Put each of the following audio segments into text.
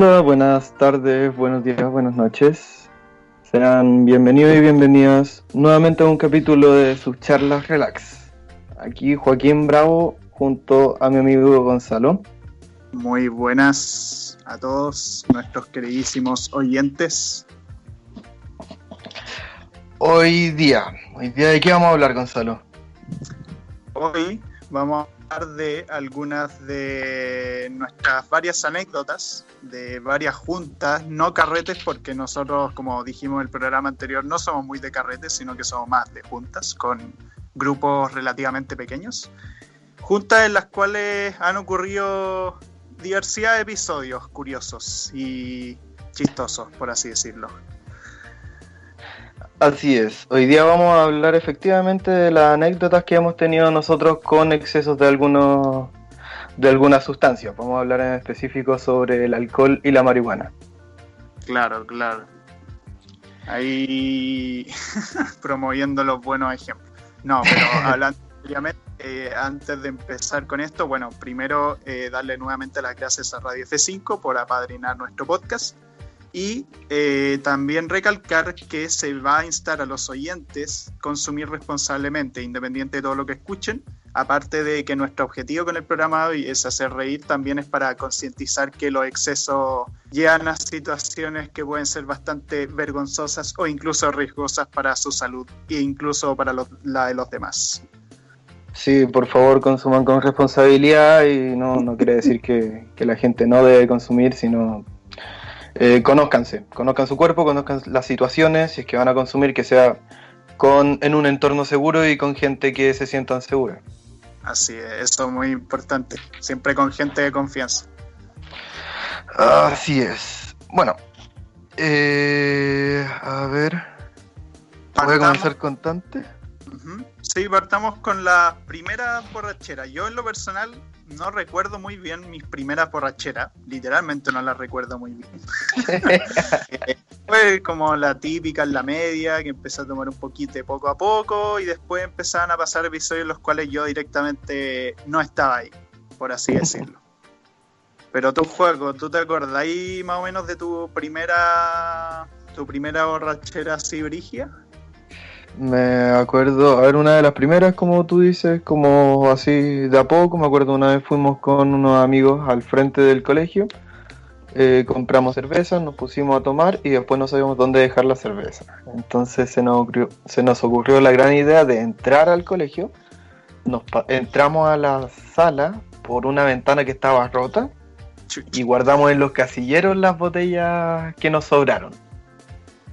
Hola, buenas tardes, buenos días, buenas noches. Sean bienvenidos y bienvenidas nuevamente a un capítulo de sus charlas relax. Aquí Joaquín Bravo junto a mi amigo Gonzalo. Muy buenas a todos nuestros queridísimos oyentes. Hoy día, hoy día de qué vamos a hablar Gonzalo? Hoy vamos a hablar de algunas de nuestras varias anécdotas, de varias juntas, no carretes, porque nosotros, como dijimos en el programa anterior, no somos muy de carretes, sino que somos más de juntas, con grupos relativamente pequeños. Juntas en las cuales han ocurrido diversidad de episodios curiosos y chistosos, por así decirlo. Así es, hoy día vamos a hablar efectivamente de las anécdotas que hemos tenido nosotros con excesos de algunos de algunas sustancias. Vamos a hablar en específico sobre el alcohol y la marihuana. Claro, claro. Ahí promoviendo los buenos ejemplos. No, pero hablando eh, antes de empezar con esto, bueno, primero eh, darle nuevamente las gracias a Radio F5 por apadrinar nuestro podcast y eh, también recalcar que se va a instar a los oyentes consumir responsablemente, independiente de todo lo que escuchen. Aparte de que nuestro objetivo con el programa hoy es hacer reír, también es para concientizar que los excesos llevan a situaciones que pueden ser bastante vergonzosas o incluso riesgosas para su salud e incluso para la de los demás. Sí, por favor consuman con responsabilidad y no, no quiere decir que, que la gente no debe consumir, sino eh, conózcanse, conozcan su cuerpo, conozcan las situaciones, si es que van a consumir, que sea con, en un entorno seguro y con gente que se sientan segura. Así es, eso es muy importante, siempre con gente de confianza. Así es. Bueno, eh, a ver, a comenzar con Tante. Sí, partamos con la primera borrachera. Yo en lo personal no recuerdo muy bien mis primeras borracheras. Literalmente no las recuerdo muy bien. Fue como la típica en la media, que empecé a tomar un poquito de poco a poco y después empezaban a pasar episodios en los cuales yo directamente no estaba ahí, por así decirlo. Pero tu juego, ¿tú te ahí más o menos de tu primera tu primera borrachera así brigia? Me acuerdo, a ver, una de las primeras, como tú dices, como así de a poco, me acuerdo una vez fuimos con unos amigos al frente del colegio, eh, compramos cerveza, nos pusimos a tomar y después no sabíamos dónde dejar la cerveza. Entonces se nos ocurrió, se nos ocurrió la gran idea de entrar al colegio, nos entramos a la sala por una ventana que estaba rota y guardamos en los casilleros las botellas que nos sobraron.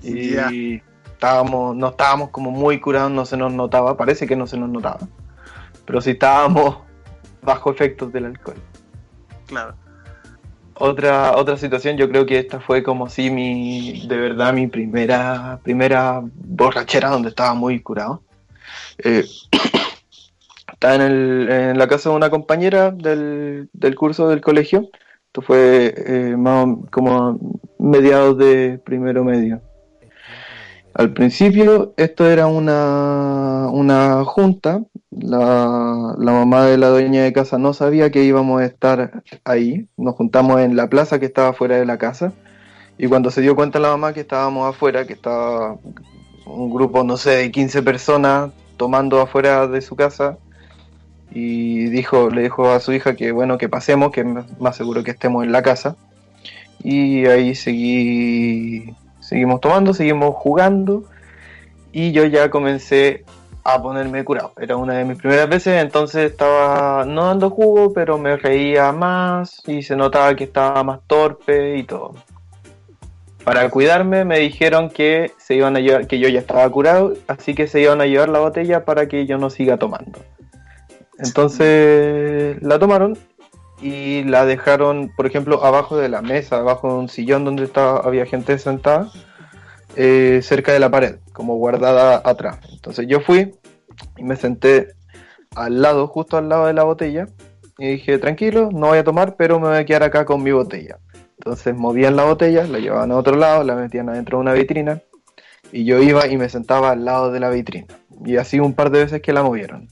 Y estábamos, no estábamos como muy curados, no se nos notaba, parece que no se nos notaba, pero sí estábamos bajo efectos del alcohol. Claro. Otra, otra situación, yo creo que esta fue como si mi, de verdad, mi primera, primera borrachera donde estaba muy curado. Eh, estaba en, el, en, la casa de una compañera del, del curso del colegio. Esto fue eh, más como mediados de primero medio. Al principio esto era una, una junta, la, la, mamá de la dueña de casa no sabía que íbamos a estar ahí, nos juntamos en la plaza que estaba fuera de la casa. Y cuando se dio cuenta la mamá que estábamos afuera, que estaba un grupo, no sé, de 15 personas tomando afuera de su casa y dijo, le dijo a su hija que bueno, que pasemos, que más seguro que estemos en la casa. Y ahí seguí Seguimos tomando, seguimos jugando y yo ya comencé a ponerme curado. Era una de mis primeras veces, entonces estaba no dando jugo, pero me reía más y se notaba que estaba más torpe y todo. Para cuidarme me dijeron que se iban a llevar, que yo ya estaba curado, así que se iban a llevar la botella para que yo no siga tomando. Entonces la tomaron y la dejaron, por ejemplo, abajo de la mesa, abajo de un sillón donde estaba, había gente sentada, eh, cerca de la pared, como guardada atrás. Entonces yo fui y me senté al lado, justo al lado de la botella, y dije, tranquilo, no voy a tomar, pero me voy a quedar acá con mi botella. Entonces movían la botella, la llevaban a otro lado, la metían adentro de una vitrina, y yo iba y me sentaba al lado de la vitrina. Y así un par de veces que la movieron.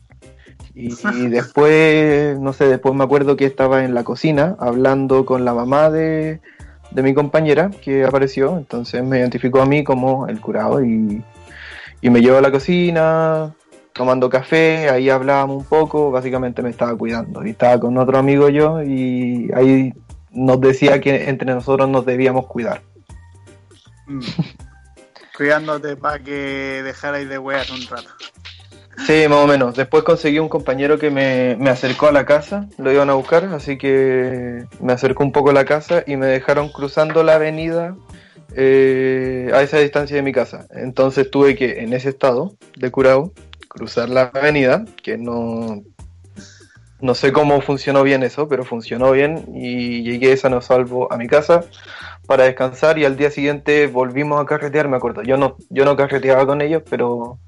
Y, después, no sé, después me acuerdo que estaba en la cocina hablando con la mamá de, de mi compañera que apareció, entonces me identificó a mí como el curado y, y me llevó a la cocina, tomando café, ahí hablábamos un poco, básicamente me estaba cuidando y estaba con otro amigo yo y ahí nos decía que entre nosotros nos debíamos cuidar. Mm. Cuidándote para que dejarais de wear un rato. Sí, más o menos. Después conseguí un compañero que me, me, acercó a la casa, lo iban a buscar, así que me acercó un poco a la casa y me dejaron cruzando la avenida eh, a esa distancia de mi casa. Entonces tuve que, en ese estado de curado, cruzar la avenida, que no, no sé cómo funcionó bien eso, pero funcionó bien y llegué sano salvo a mi casa para descansar y al día siguiente volvimos a carretear, me acuerdo. Yo no, yo no carreteaba con ellos, pero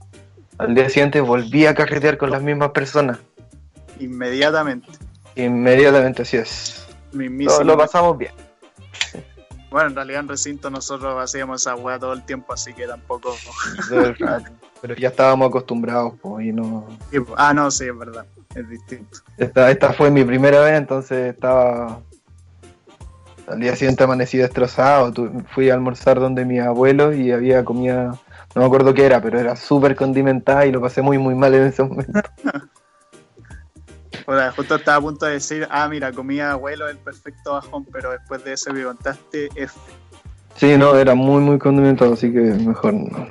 al día siguiente volví a carretear con las mismas personas. Inmediatamente. Inmediatamente, así es. Lo, lo, pasamos bien. Bueno, en realidad en recinto nosotros hacíamos esa weá todo el tiempo, así que tampoco. Pero ya estábamos acostumbrados, pues, y no. ah, no, sí, es verdad. Es distinto. Esta, esta fue mi primera vez, entonces estaba. Al día siguiente amanecí destrozado. Fui a almorzar donde mi abuelo y había comida no me acuerdo qué era, pero era súper condimentada y lo pasé muy, muy mal en ese momento. sea, justo estaba a punto de decir, ah, mira, comía abuelo el perfecto bajón, pero después de eso que contaste, F. Sí, no, era muy, muy condimentado, así que mejor no.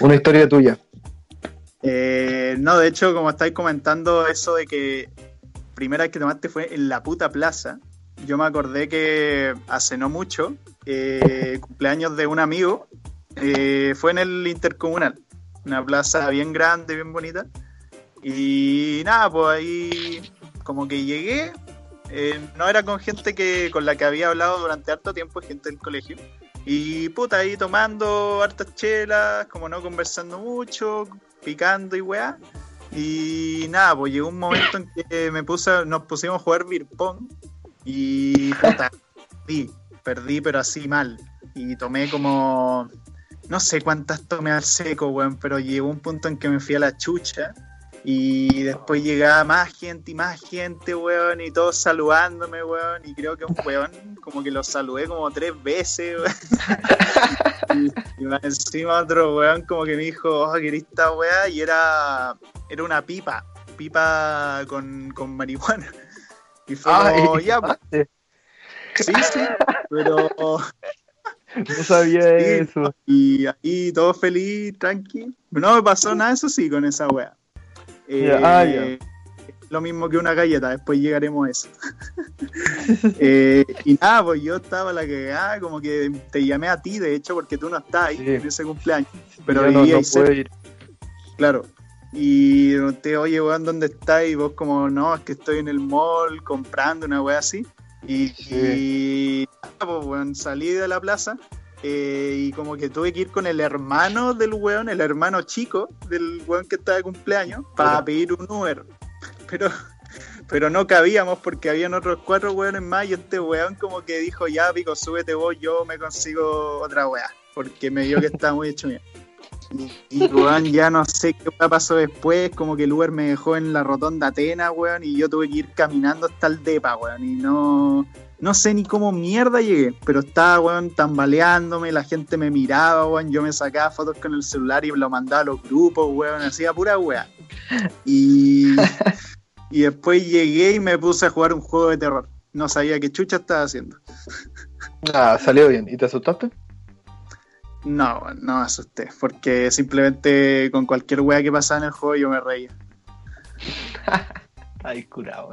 Una historia tuya. Eh, no, de hecho, como estáis comentando, eso de que primera vez que tomaste fue en la puta plaza. Yo me acordé que hace no mucho, eh, cumpleaños de un amigo, eh, fue en el Intercomunal, una plaza bien grande, bien bonita. Y nada, pues ahí como que llegué, eh, no era con gente que con la que había hablado durante harto tiempo, gente del colegio. Y puta, ahí tomando hartas chelas, como no conversando mucho, picando y weá. Y nada, pues llegó un momento en que me puse, nos pusimos a jugar beer pong y puta, perdí, perdí pero así mal. Y tomé como no sé cuántas tomé al seco, weón, pero llegó un punto en que me fui a la chucha y después llegaba más gente y más gente, weón, y todos saludándome, weón, y creo que un weón como que lo saludé como tres veces, weón. y, más encima otro weón como que me dijo, oh, querés esta weá, y era, era una pipa, pipa con, con marihuana. Y fue ah, como, ya, pues". Sí, sí, pero no sabía eso. Y ahí todo feliz, tranqui. No me pasó nada, eso sí, con esa wea. Ah, eh, lo mismo que una galleta, después llegaremos a eso. Eh, y nada, pues yo estaba la que, ah, como que te llamé a ti, de hecho, porque tú no estás ahí en ese cumpleaños. Pero no, no ir. Claro. Y te oye, weón, ¿dónde estás? Y vos como, no, es que estoy en el mall comprando una wea así. Y, pues, salí de la plaza eh, y como que tuve que ir con el hermano del weón, el hermano chico del weón que estaba de cumpleaños, para pedir un Uber. Pero, pero no cabíamos porque habían otros cuatro weones más y este weón como que dijo, ya pico, súbete vos, yo me consigo otra weá, porque me vio que estaba muy hecho mierda. Y, weón, ya no sé qué pasó después, como que el Uber me dejó en la rotonda Atena, weón, y yo tuve que ir caminando hasta el depa, weón, y no, no sé ni cómo mierda llegué, pero estaba, weón, tambaleándome, la gente me miraba, weón, yo me sacaba fotos con el celular y lo mandaba a los grupos, weón, hacía pura weón. Y, y después llegué y me puse a jugar un juego de terror. No sabía qué chucha estaba haciendo. Ah, salió bien. ¿Y te asustaste? No, no me asusté, porque simplemente con cualquier wea que pasaba en el juego yo me reía. Ay, curado,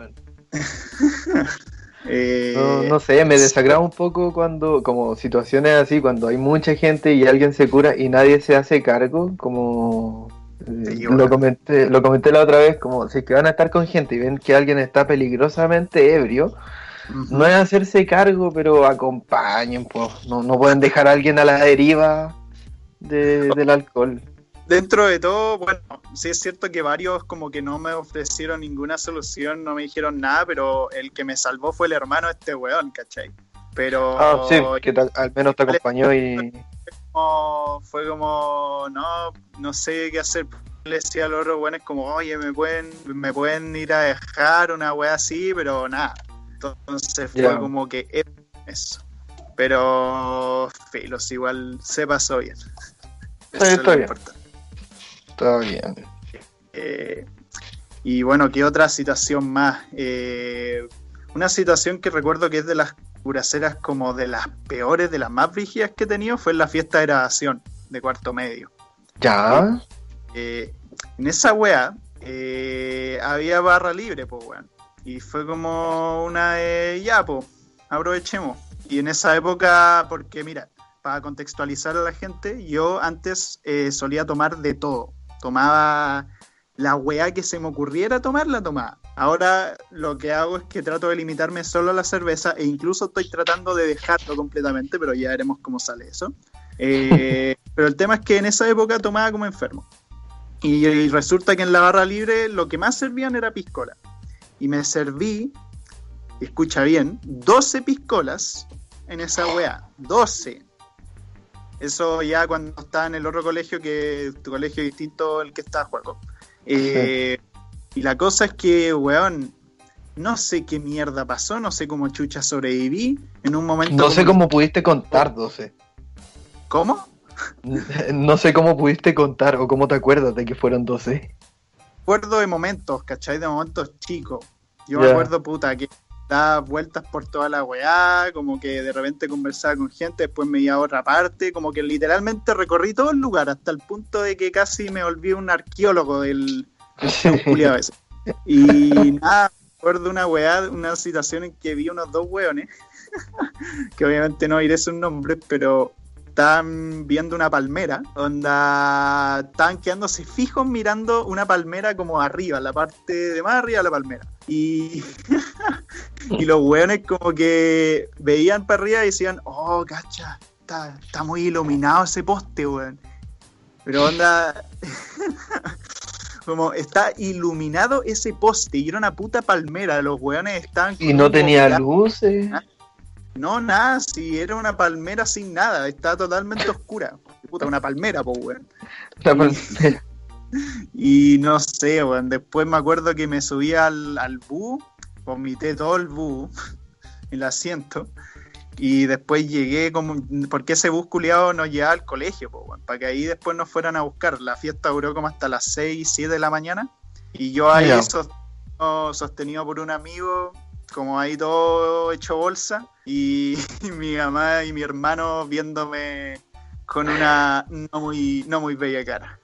eh, no, sé, me desagrada un poco cuando, como situaciones así, cuando hay mucha gente y alguien se cura y nadie se hace cargo, como eh, lo comenté, lo comenté la otra vez, como si es que van a estar con gente y ven que alguien está peligrosamente ebrio, no es hacerse cargo, pero acompañen, pues. No, no pueden dejar a alguien a la deriva del alcohol. Dentro de todo, bueno, sí es cierto que varios como que no me ofrecieron ninguna solución, no me dijeron nada, pero el que me salvó fue el hermano de este weón, ¿cachai? Pero... Ah, sí, que al menos te acompañó y... fue como, no, no sé qué hacer. Le decía a los otros weones como, oye, me pueden, me pueden ir a dejar una wea así, pero nada, entonces fue como que eso. Pero Filos igual se pasó bien. Eso es está, bien. está bien. Eh, y bueno, ¿qué otra situación más? Eh, una situación que recuerdo que es de las curaceras como de las peores, de las más rígidas que he tenido, fue en la fiesta de grabación de cuarto medio. ¿Ya? Eh, en esa wea había barra libre, pues weón. Y fue como una de, ya, pues, aprovechemos. Y en esa época, porque mira, para contextualizar a la gente, yo antes eh, solía tomar de todo. Tomaba la weá que se me ocurriera tomar, la tomaba. Ahora lo que hago es que trato de limitarme solo a la cerveza e incluso estoy tratando de dejarlo completamente, pero ya veremos cómo sale eso. Eh, pero el tema es que en esa época tomaba como enfermo. Y, resulta que en la barra libre lo que más servían era piscola. Y me serví, escucha bien, 12 piscolas en esa weá. 12. Eso ya cuando estaba en el otro colegio, que tu colegio distinto al que está Juaco. Eh, y la cosa es que, weón, no sé qué mierda pasó, no sé cómo chucha sobreviví. En un momento. No sé cómo pudiste contar 12. ¿Cómo? No sé cómo pudiste contar o cómo te acuerdas de que fueron 12. Acuerdo de momentos, ¿cachai? De momentos chicos. Yo me acuerdo, puta, que daba vueltas por toda la weá, como que de repente conversaba con gente, después me iba a otra parte, como que literalmente recorrí todo el lugar hasta el punto de que casi me volví un arqueólogo del, del ese. Y nada, recuerdo una weá, una situación en que vi unos dos weones, que obviamente no diré sus nombres, pero estaban viendo una palmera, onda estaban quedándose fijos mirando una palmera como arriba, la parte de más arriba de la palmera. Y, y los weones como que veían para arriba y decían, oh, cacha, está, está muy iluminado ese poste, weón. Pero onda, como está iluminado ese poste y era una puta palmera, los weones estaban... Y no tenía luces. ¿Ah? No, nada, si era una palmera sin nada, estaba totalmente oscura. Puta, una palmera, pues, weón. Y, no sé, weón. Después me acuerdo que me subí al, al bus, vomité todo el bus, el asiento. Y después llegué como. Porque ese bus culiado nos llevaba al colegio, pues, weón, para que ahí después nos fueran a buscar. La fiesta duró como hasta las 6, 7 de la mañana. Y yo ahí sostenido por un amigo como ahí todo hecho bolsa y, mi mamá y mi hermano viéndome con una no muy, no muy bella cara.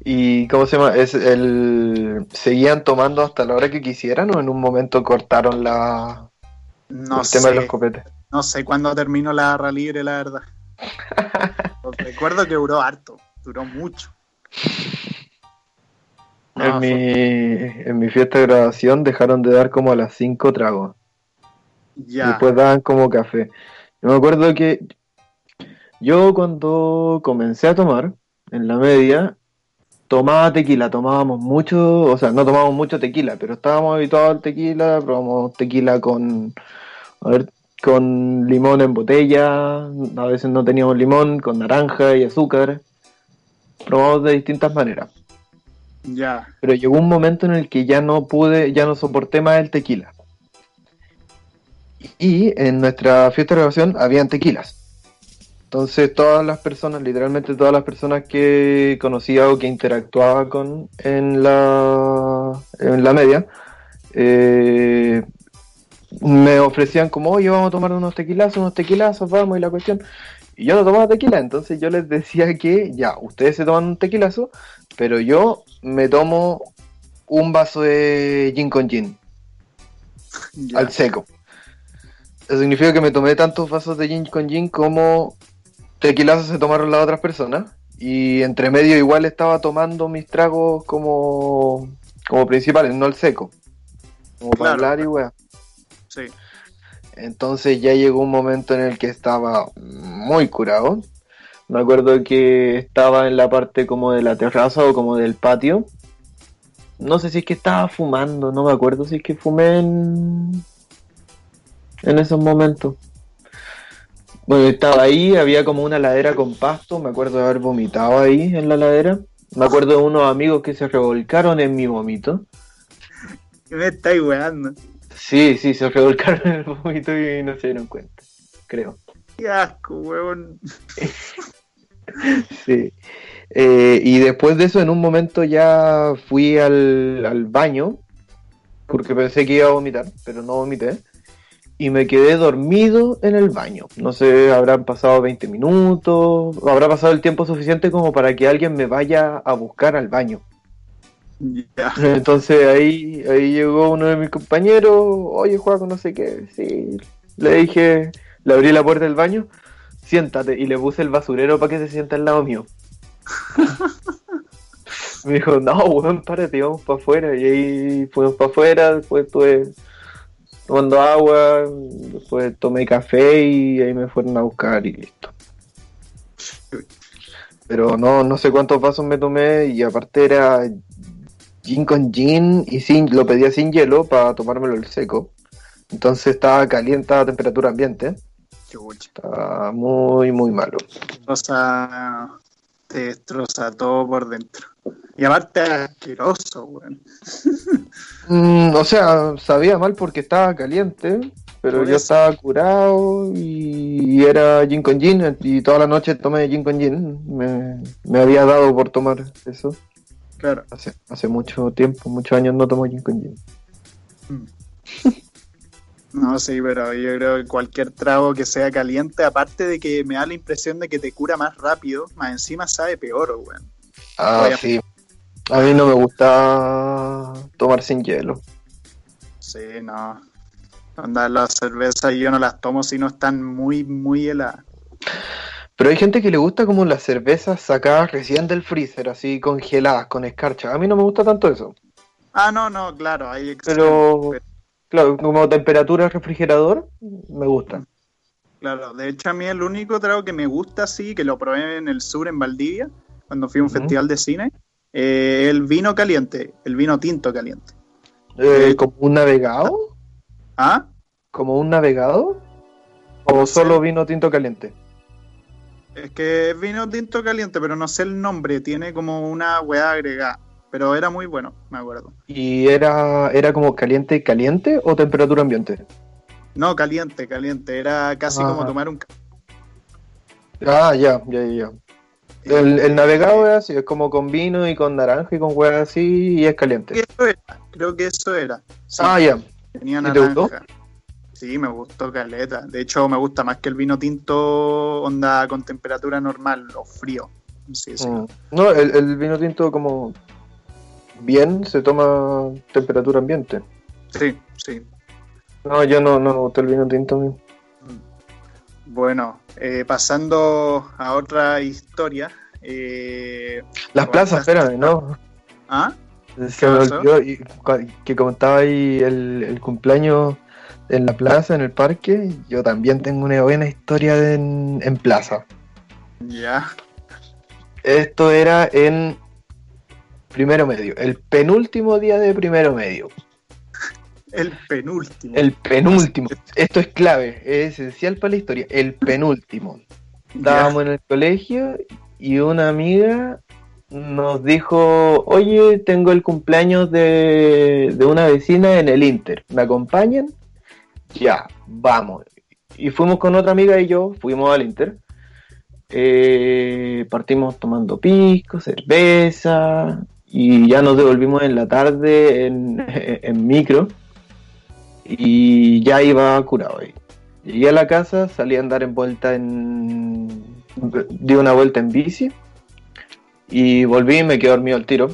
¿Y cómo se llama? ¿Es el... ¿Seguían tomando hasta la hora que quisieran o en un momento cortaron la... No el tema de los copetes? No sé cuándo terminó la barra libre, la verdad. Recuerdo que duró harto, duró mucho en, mi, en mi fiesta de graduación dejaron de dar como a las 5 tragos. Ya. Después daban como café. Yo me acuerdo que yo cuando comencé a tomar, en la media, tomaba tequila, tomábamos mucho, o sea, no tomábamos mucho tequila, pero estábamos habituados al tequila, probamos tequila con, a ver, con limón en botella, a veces no teníamos limón, con naranja y azúcar, probamos de distintas maneras. Ya. Pero llegó un momento en el que ya no pude, ya no soporté más el tequila. Y en nuestra fiesta de grabación habían tequilas. Entonces todas las personas, literalmente todas las personas que conocía o que interactuaba con en la, en la media, eh, me ofrecían como, oye, vamos a tomar unos tequilazos, unos tequilazos, vamos, y la cuestión. Y yo no tomaba tequila, entonces yo les decía que ya, ustedes se toman un tequilazo, pero yo me tomo un vaso de gin con gin. Al seco. Eso significa que me tomé tantos vasos de gin con gin como tequilazos se tomaron las otras personas. Y entre medio igual estaba tomando mis tragos como, como principales, no el seco. Como para hablar y weá. Sí. Entonces ya llegó un momento en el que estaba muy curado. Me acuerdo que estaba en la parte como de la terraza o como del patio. No sé si es que estaba fumando, no me acuerdo si es que fumé en, en esos momentos. Bueno, estaba ahí, había como una ladera con pasto, me acuerdo de haber vomitado ahí en la ladera. Me acuerdo de unos amigos que se revolcaron en mi vómito. ¿Qué me estáis weando? Sí, sí, se revolcaron en el vómito y no se dieron cuenta. creo. Qué asco, weón. sí. Eh, y después de eso, en un momento ya fui al, al baño, porque pensé que iba a vomitar, pero no vomité y me quedé dormido en el baño. No sé, habrán pasado 20 minutos, habrá pasado el tiempo suficiente como para que alguien me vaya a buscar al baño. Entonces ahí, ahí llegó uno de mis compañeros, oye Juan, no sé qué, sí, le dije, le abrí la puerta del baño, siéntate, y le puse el basurero para que se sienta al lado mío. me dijo, no, weón, párate, vamos para afuera, y ahí fuimos para afuera, después tuve tomando agua, después tomé café y ahí me fueron a buscar y listo. Pero no, no sé cuántos vasos me tomé y aparte era gin con gin y sin, lo pedía sin hielo para tomármelo el seco. Entonces estaba caliente a temperatura ambiente. Estaba muy, muy malo. O sea, te destroza todo por dentro. Y aparte asqueroso, weón. Mm, o sea, sabía mal porque estaba caliente, pero yo estaba curado y, era gin con gin y toda la noche tomé gin con gin. Me, había dado por tomar eso. Claro. Hace, hace mucho tiempo, muchos años no tomo gin con gin. Mm. No, sí, pero yo creo que cualquier trago que sea caliente, aparte de que me da la impresión de que te cura más rápido, más encima sabe peor, weón. Ah, sí. A mí no me gusta tomar sin hielo. Sí, no. Andar las cervezas yo no las tomo si no están muy, muy heladas. Pero hay gente que le gusta como las cervezas sacadas recién del freezer, así congeladas, con escarcha. A mí no me gusta tanto eso. Ah, no, no, claro, hay pero, claro, como temperatura refrigerador, me gusta. Claro, de hecho a mí el único trago que me gusta así, que lo probé en el sur, en Valdivia, cuando fui a un festival de cine, eh, el vino caliente, el vino tinto caliente. Eh, ¿Como un navegado? ¿Ah? ¿Como un navegado? ¿O solo vino tinto caliente? Es que es vino tinto caliente, pero no sé el nombre, tiene como una weá agregada. Pero era muy bueno, me acuerdo. ¿Y era, era como caliente, caliente o temperatura ambiente? No, caliente, caliente. Era casi como ah. tomar un. Ah, ya, ya, ya. El, navegado es así, es como con vino y con naranja y con hueá así y es caliente. Creo que eso era. ah, ya. Tenía naranja. Sí, me gustó caleta. De hecho, me gusta más que el vino tinto onda con temperatura normal o frío. Sí, sí. Mm. No, el, vino tinto como bien se toma temperatura ambiente. Sí, sí. No, yo no, no me gusta el vino tinto a mí. Bueno, eh, pasando a otra historia. Eh, Las plazas, espérame, ¿no? ¿Ah? Se me olvidó que comentaba ahí el, cumpleaños en la plaza, en el parque. Yo también tengo una buena historia en, en plaza. Ya. Esto era en primero medio, el penúltimo día de primero medio. El penúltimo. El penúltimo. Esto es clave, es esencial para la historia. El penúltimo. Estábamos en el colegio y una amiga nos dijo, oye, tengo el cumpleaños de, una vecina en el Inter. ¿Me acompañan? Ya, vamos. Y fuimos con otra amiga y yo, fuimos al Inter. Eh, partimos tomando pisco, cerveza y ya nos devolvimos en la tarde en, micro y ya iba curado ahí. Llegué a la casa, salí a andar en vuelta en. di una vuelta en bici y volví y me quedé dormido al tiro.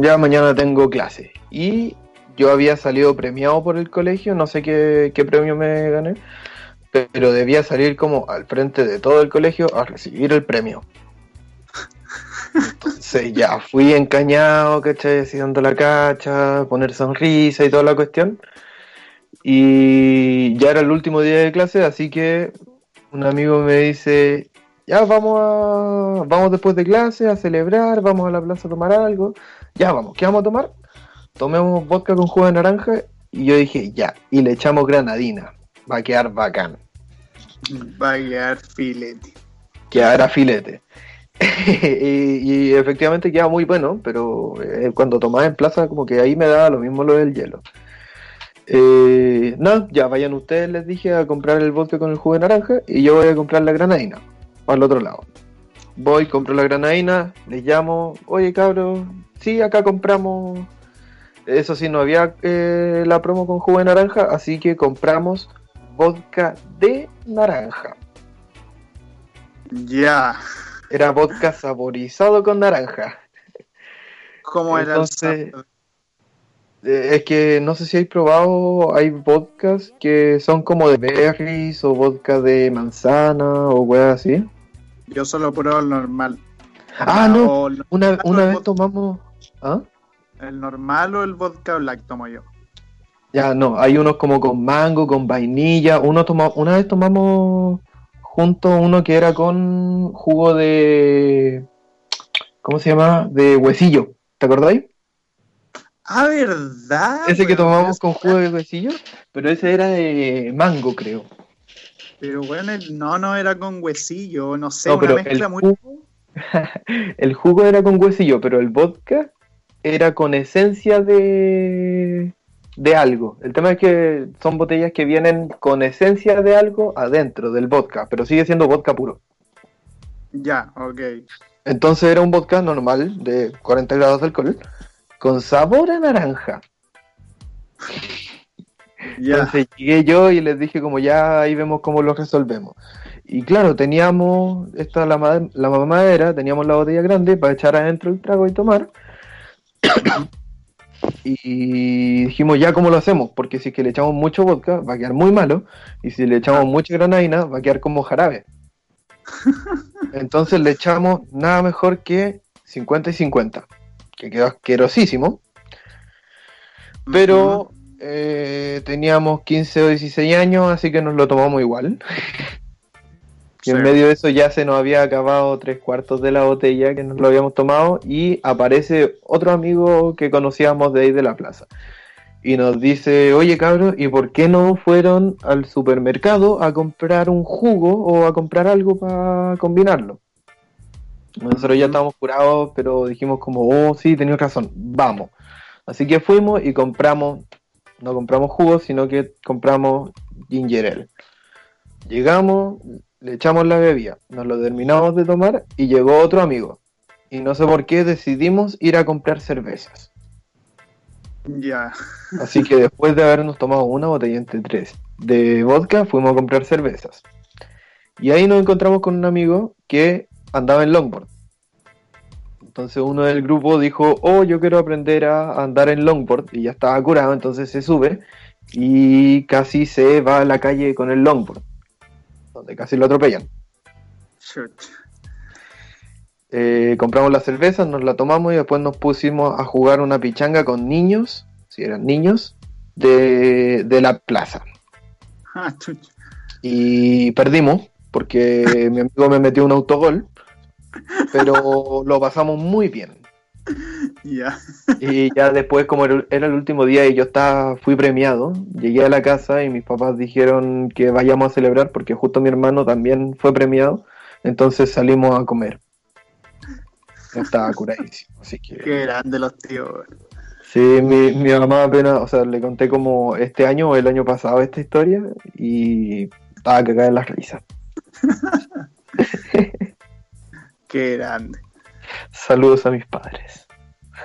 Ya mañana tengo clase. Y yo había salido premiado por el colegio, no sé qué, qué premio me gané, pero debía salir como al frente de todo el colegio a recibir el premio. Entonces ya fui encañado, ¿cachai? Así dando la cacha, poner sonrisa y toda la cuestión. Y ya era el último día de clase, así que un amigo me dice, ya vamos a, vamos después de clase a celebrar, vamos a la plaza a tomar algo. Ya vamos, ¿qué vamos a tomar? Tomemos vodka con jugo de naranja y yo dije, ya, y le echamos granadina. Va a quedar bacán. Va a quedar filete. Quedará filete. y, efectivamente queda muy bueno, pero eh, cuando tomaba en plaza como que ahí me daba lo mismo lo del hielo. Eh, no, ya vayan ustedes, les dije, a comprar el vodka con el jugo de naranja y yo voy a comprar la granadina, al otro lado. Voy, compro la granadina, les llamo, oye cabros, sí, acá compramos, eso sí, no había eh, la promo con jugo de naranja, así que compramos vodka de naranja. Ya. Era vodka saborizado con naranja. ¿Cómo era Entonces-? Eh, Es que no sé si hay probado, hay vodkas que son como de berries o vodka de manzana o weas así. Yo solo pruebo el normal. Ah, no, O el, una, una vez tomamos... ¿Ah? el normal o el vodka black tomo yo. Ya, no, hay unos como con mango, con vainilla. Uno toma, una vez tomamos juntos uno que era con jugo de... ¿Cómo se llama? De huesillo. ¿Te acordáis? Ah, ¿verdad? Ese que tomamos con jugo de huesillo. Pero ese era de mango, creo. Pero bueno, el- no, no era con huesillo, no sé, No, una mezcla el muy... jugo- El jugo era con huesillo, pero el vodka era con esencia de, de algo. El tema es que son botellas que vienen con esencia de algo adentro del vodka, pero sigue siendo vodka puro. Ya, ok. Entonces era un vodka normal de 40 grados de alcohol con sabor a naranja. Ya. Entonces llegué yo y les dije como ya ahí vemos cómo lo resolvemos. Y claro, teníamos esta la, ma- la mamadera, teníamos la botella grande para echar adentro el trago y tomar. y dijimos ya cómo lo hacemos, porque si es que le echamos mucho vodka va a quedar muy malo y si le echamos mucha granadina va a quedar como jarabe. Entonces le echamos nada mejor que 50 y 50, que quedó asquerosísimo. Pero eh, teníamos 15 o 16 años, así que nos lo tomamos igual. Y en medio de eso ya se nos había acabado tres cuartos de la botella que nos lo habíamos tomado y aparece otro amigo que conocíamos de ahí de la plaza. Y nos dice, oye cabros, ¿y por qué no fueron al supermercado a comprar un jugo o a comprar algo para combinarlo? Nosotros ya estábamos curados, pero dijimos como, oh sí, tenías razón, vamos. Así que fuimos y compramos, no compramos jugos, sino que compramos ginger ale. Llegamos, le echamos la bebida, nos lo terminamos de tomar y llegó otro amigo. Y no sé por qué decidimos ir a comprar cervezas. Ya. Así que después de habernos tomado una botella entre tres de vodka, fuimos a comprar cervezas. Y ahí nos encontramos con un amigo que andaba en longboard. Entonces uno del grupo dijo, oh, yo quiero aprender a andar en longboard. Y ya estaba curado, entonces se sube y casi se va a la calle con el longboard. Donde casi lo atropellan. Shoot. Eh, compramos la cerveza, nos la tomamos y después nos pusimos a jugar una pichanga con niños, si eran niños, de, de la plaza. Ah. Y perdimos porque mi amigo me metió un autogol, pero lo pasamos muy bien. Ya. Y ya después, como era el último día y yo estaba, fui premiado, llegué a la casa y mis papás dijeron que vayamos a celebrar porque justo mi hermano también fue premiado, entonces salimos a comer. Yo estaba curadísimo, así que... Qué grande los tíos. Sí, mi, mi mamá apenas, o sea, le conté como este año o el año pasado esta historia y estaba cagada en las risas. Qué grande. Saludos a mis padres.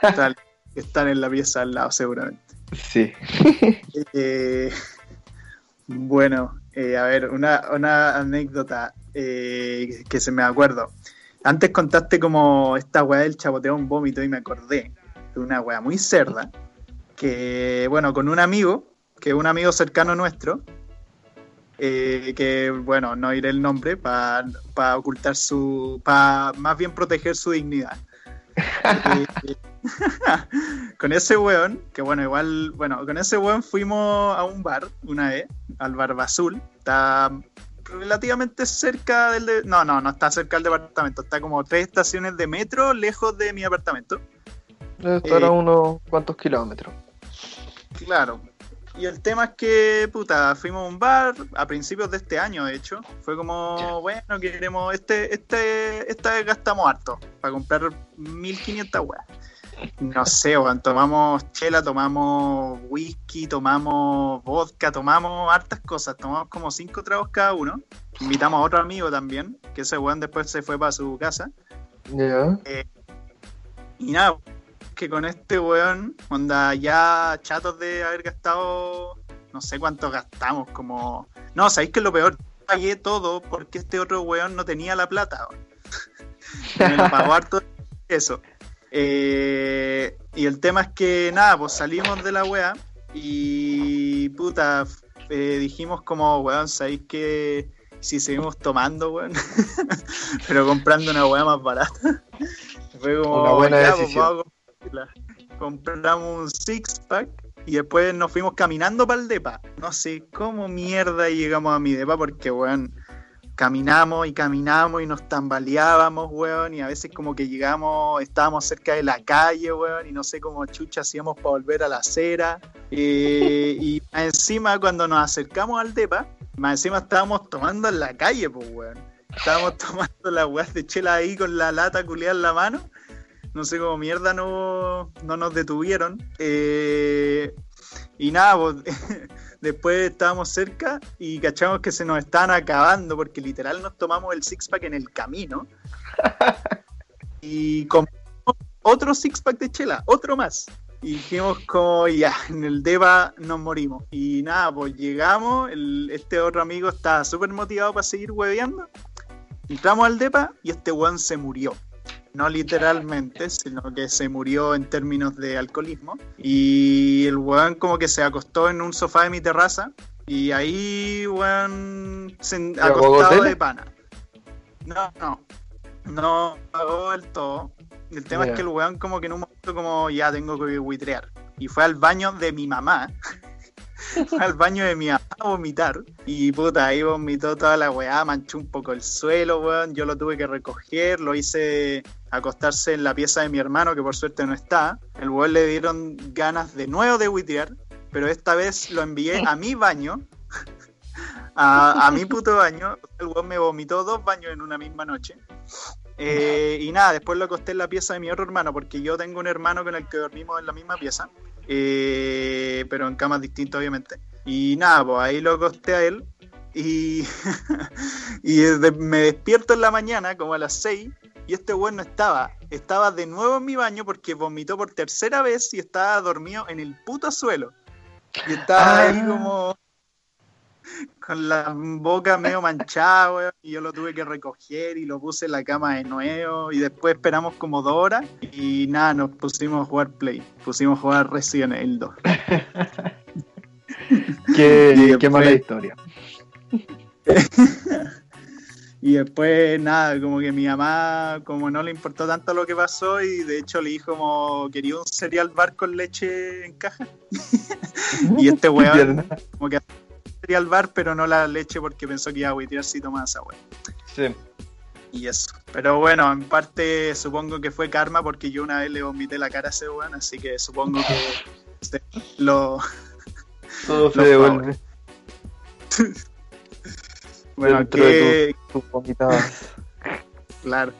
Están, están en la pieza al lado, seguramente. Sí. Eh, bueno, eh, a ver, una, una anécdota eh, que se me acuerdo. Antes contaste como esta weá del chapoteo un vómito y me acordé de una weá muy cerda que, bueno, con un amigo, que es un amigo cercano nuestro, eh, que, bueno, no diré el nombre para ocultar su, para más bien proteger su dignidad. Eh, con ese weón, que bueno, igual, bueno, con ese weón fuimos a un bar una vez, al Barba Azul. Está relativamente cerca del... de- no, no, no está cerca del departamento. Está como tres estaciones de metro lejos de mi apartamento. Esto era Eh. unos cuantos kilómetros. Claro. Y el tema es que, puta, fuimos a un bar a principios de este año, de hecho. Fue como, bueno, queremos, este, este, esta vez gastamos harto para comprar 1500 weas. no sé, weón, tomamos chela, tomamos whisky, tomamos vodka, tomamos hartas cosas, tomamos como cinco tragos cada uno. Invitamos a otro amigo también, que ese weón después se fue para su casa. Ya. Eh, y nada, que con este weón, onda ya chatos de haber gastado, no sé cuánto gastamos, como... No, ¿sabéis que es lo peor? Pagué todo porque este otro weón no tenía la plata. Me lo pagó harto eso. Eh, y el tema es que, nada, pues salimos de la wea y, puta, eh, dijimos como, weón, ¿sabéis que si seguimos tomando, weón? Pero comprando una wea más barata. Fue como, Una buena ya, pues, decisión. vamos Compramos un six pack y después nos fuimos caminando para el depa. No sé cómo mierda llegamos a mi depa porque, weón, caminamos y caminamos y nos tambaleábamos, weón, y a veces como que llegamos, estábamos cerca de la calle, weón, y no sé cómo chucha hacíamos para volver a la acera. Eh, y encima cuando nos acercamos al depa, más encima estábamos tomando en la calle, pues, weón. Estábamos tomando las weas de chela ahí con la lata culiada en la mano. No sé cómo mierda no, no nos detuvieron. Eh, y nada, pues, después estábamos cerca y cachamos que se nos estaban acabando porque literal nos tomamos el six pack en el camino. y compramos otro six pack de chela, otro más. Y dijimos como ya, en el DEPA nos morimos. Y nada, pues llegamos, el- este otro amigo estaba súper motivado para seguir hueveando. Entramos al DEPA y este weón se murió. No literalmente, sino que se murió en términos de alcoholismo. Y el weón como que se acostó en un sofá de mi terraza. Y ahí, weón, se acostado de pana. No, no. No pagó del todo. El tema es que el weón como que en un momento como ya tengo que buitrear. Y fue al baño de mi mamá. al baño de mi mamá a vomitar. Y puta, ahí vomitó toda la weá, manchó un poco el suelo, weón. Yo lo tuve que recoger, lo hice acostarse en la pieza de mi hermano, que por suerte no está. El weón le dieron ganas de nuevo de buitrear, pero esta vez lo envié a mi baño. A, a mi puto baño, el weón me vomitó dos baños en una misma noche. Eh, y nada, después lo acosté en la pieza de mi otro hermano, porque yo tengo un hermano con el que dormimos en la misma pieza, eh, pero en camas distintas, obviamente. Y nada, pues ahí lo acosté a él. Y, y de- me despierto en la mañana, como a las 6, y este weón no estaba. Estaba de nuevo en mi baño porque vomitó por tercera vez y estaba dormido en el puto suelo. Y estaba ahí Ah. como con la boca medio manchada, weón, y yo lo tuve que recoger y lo puse en la cama de nuevo y después esperamos como dos horas y nada, nos pusimos a jugar Play, pusimos a jugar Resident Evil 2. Qué, qué mala historia. Y después nada, como que mi mamá como no le importó tanto lo que pasó y de hecho le dijo como quería un cereal bar con leche en caja y este weón como que cereal bar pero no la leche porque pensó que iba a huitear si tomaba esa weón. Sí. Y eso. Pero bueno, en parte supongo que fue karma porque yo una vez le vomité la cara a ese weón, así que supongo que lo. Todo se devuelve. Bueno, Dentro de que. Vomitadas. Claro.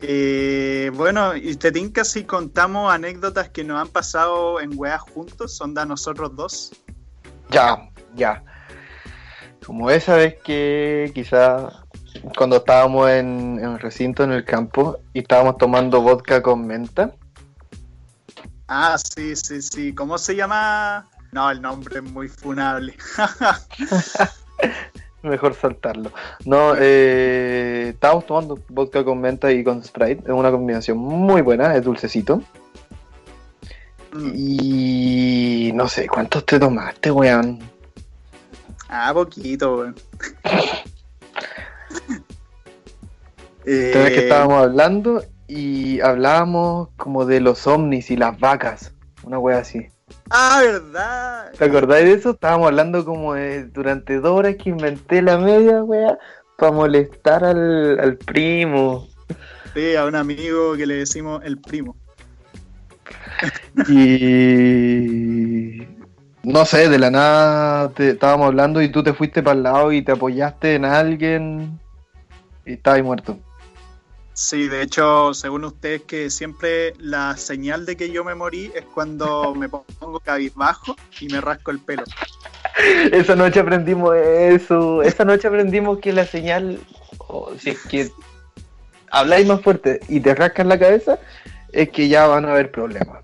Eh, bueno, y te tinca si contamos anécdotas que nos han pasado en weas juntos, onda nosotros dos. Ya, ya. Como esa vez que quizá cuando estábamos en, en el recinto, en el campo, y estábamos tomando vodka con menta. Ah, sí, sí, sí. ¿Cómo se llama? No, el nombre es muy funable. Mejor saltarlo. No, eh, estábamos tomando vodka con menta y con Sprite. Es una combinación muy buena, es dulcecito. Y no sé, ¿cuántos te tomaste, weón? Ah, poquito, weón. Vez que Eh, estábamos hablando y hablábamos como de los ovnis y las vacas. Una wea así. Ah, ¿verdad? ¿Te acordáis de eso? Estábamos hablando como de, durante dos horas que inventé la media, wea, para molestar al, al primo. Sí, a un amigo que le decimos el primo. Y no sé, de la nada te, estábamos hablando y tú te fuiste para el lado y te apoyaste en alguien y estabas muerto. Sí, de hecho, según ustedes, que siempre la señal de que yo me morí es cuando me pongo cabizbajo y me rasco el pelo. Esa noche aprendimos eso. Esa noche aprendimos que la señal, si es que habláis más fuerte y te rascas la cabeza, es que ya van a haber problemas.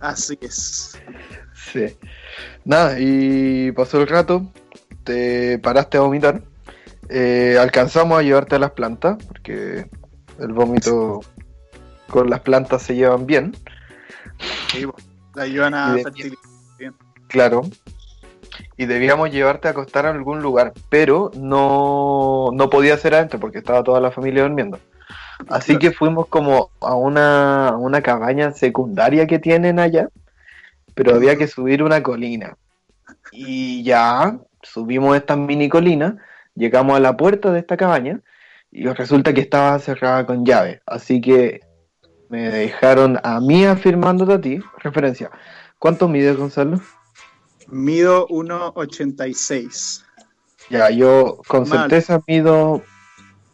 Así es. Sí. Nada, y pasó el rato, te paraste a vomitar eh, alcanzamos a llevarte a las plantas, porque el vómito con las plantas se llevan bien. Sí, la ayudan a fertilizar bien. Claro. Y debíamos llevarte a acostar en algún lugar, pero no, no podía ser adentro porque estaba toda la familia durmiendo. Así que fuimos como a una, una cabaña secundaria que tienen allá, pero había que subir una colina. Y ya subimos esta mini colina Llegamos a la puerta de esta cabaña y resulta que estaba cerrada con llave. Así que me dejaron a mí afirmándote a ti. Referencia. ¿Cuánto mides, Gonzalo? Mido 1,86. Ya, yo con certeza mido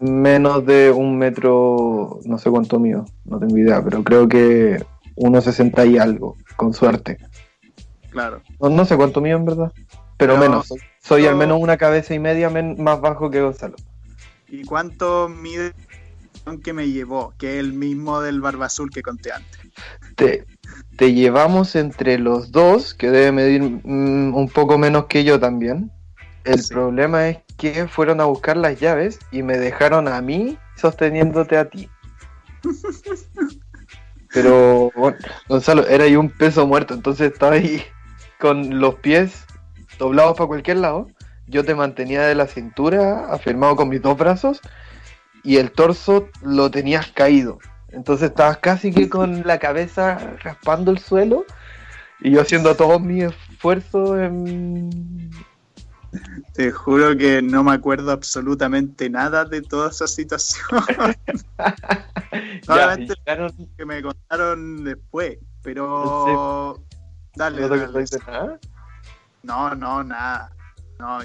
menos de un metro, no sé cuánto mido, no tengo idea, pero creo que 1,60 y algo, con suerte. Claro. No, sé cuánto mido en verdad, pero menos. Soy al menos una cabeza y media más bajo que Gonzalo. ¿Y cuánto mide que me llevó? Que es el mismo del barba azul que conté antes. Te, te llevamos entre los dos, que debe medir mm, un poco menos que yo también. El problema es fueron a buscar las llaves y me dejaron a mí sosteniéndote a ti. Pero, bueno, Gonzalo, era ahí un peso muerto, entonces estaba ahí con los pies doblados para cualquier lado, yo te mantenía de la cintura afirmado con mis dos brazos y el torso lo tenías caído. Entonces estabas casi que con la cabeza raspando el suelo y yo haciendo todo mi esfuerzo en... Te juro que no me acuerdo absolutamente nada de toda esa situación. Solamente que me contaron después, pero... Dale, dale. No, no, nada.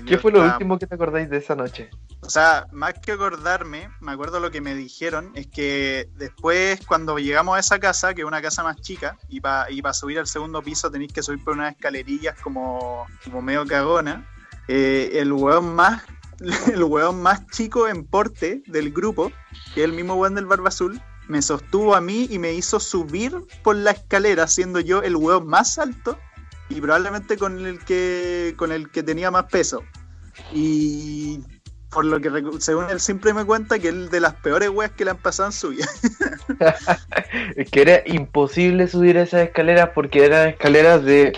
¿Qué fue lo último que te acordáis de esa noche? O sea, más que acordarme, me acuerdo lo que me dijeron, es que después cuando llegamos a esa casa, que es una casa más chica, y para y subir al segundo piso tenéis que subir por unas escalerillas como, como medio cagona, eh, el hueón más el hueón más chico en porte del grupo, que es el mismo hueón del barba azul, me sostuvo a mí y me hizo subir por la escalera, siendo yo el hueón más alto y probablemente con el que con el que tenía más peso. Y por lo que según él siempre me cuenta que es de las peores weas que le han pasado en su vida. es que era imposible subir esas escaleras porque eran escaleras de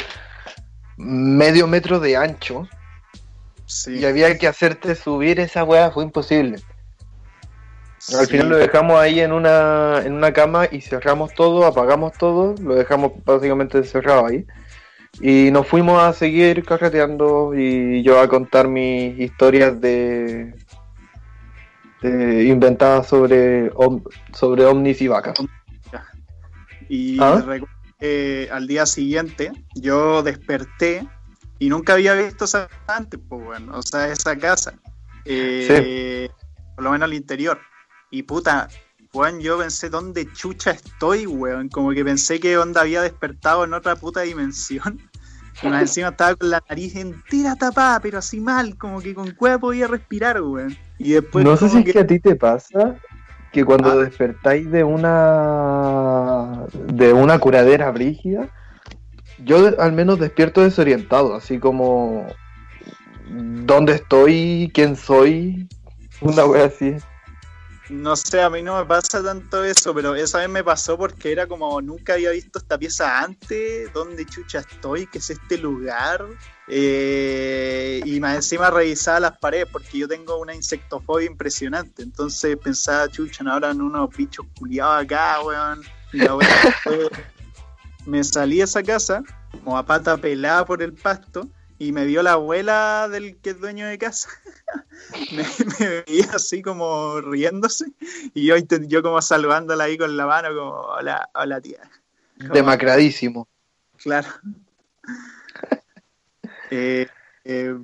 medio metro de ancho. Y había que hacerte subir esa wea, fue imposible. Al final lo dejamos ahí en una, en una cama y cerramos todo, apagamos todo, lo dejamos básicamente encerrado ahí. Y nos fuimos a seguir carreteando y yo a contar mis historias de, inventadas sobre, sobre ovnis y vacas. Y ¿Ah? al día siguiente yo desperté y nunca había visto esa antes, pues bueno, o sea, esa casa. Eh, por lo menos al interior. Y puta, Juan, yo pensé dónde chucha estoy, weón. Como que pensé que onda había despertado en otra puta dimensión. Y más encima estaba con la nariz entera tapada, pero así mal, como que con cueva podía respirar, weón. Y después. No sé si es que a ti te pasa que cuando ah. despertáis de una. de una curadera brígida, yo al menos despierto desorientado, así como. ¿Dónde estoy? ¿Quién soy? Una wea así. No sé, a mí no me pasa tanto eso, pero esa vez me pasó porque era como nunca había visto esta pieza antes, dónde chucha estoy, qué es este lugar. Eh, y más encima revisaba las paredes porque yo tengo una insectofobia impresionante. Entonces pensaba, chucha, no habrán unos bichos culiados acá, weón. Y la me salí de esa casa, como a pata pelada por el pasto y me vio la abuela del que es dueño de casa. me, veía así como riéndose y yo, yo como saludándola ahí con la mano como, hola, hola tía. Demacradísimo. Claro. Eh, eh,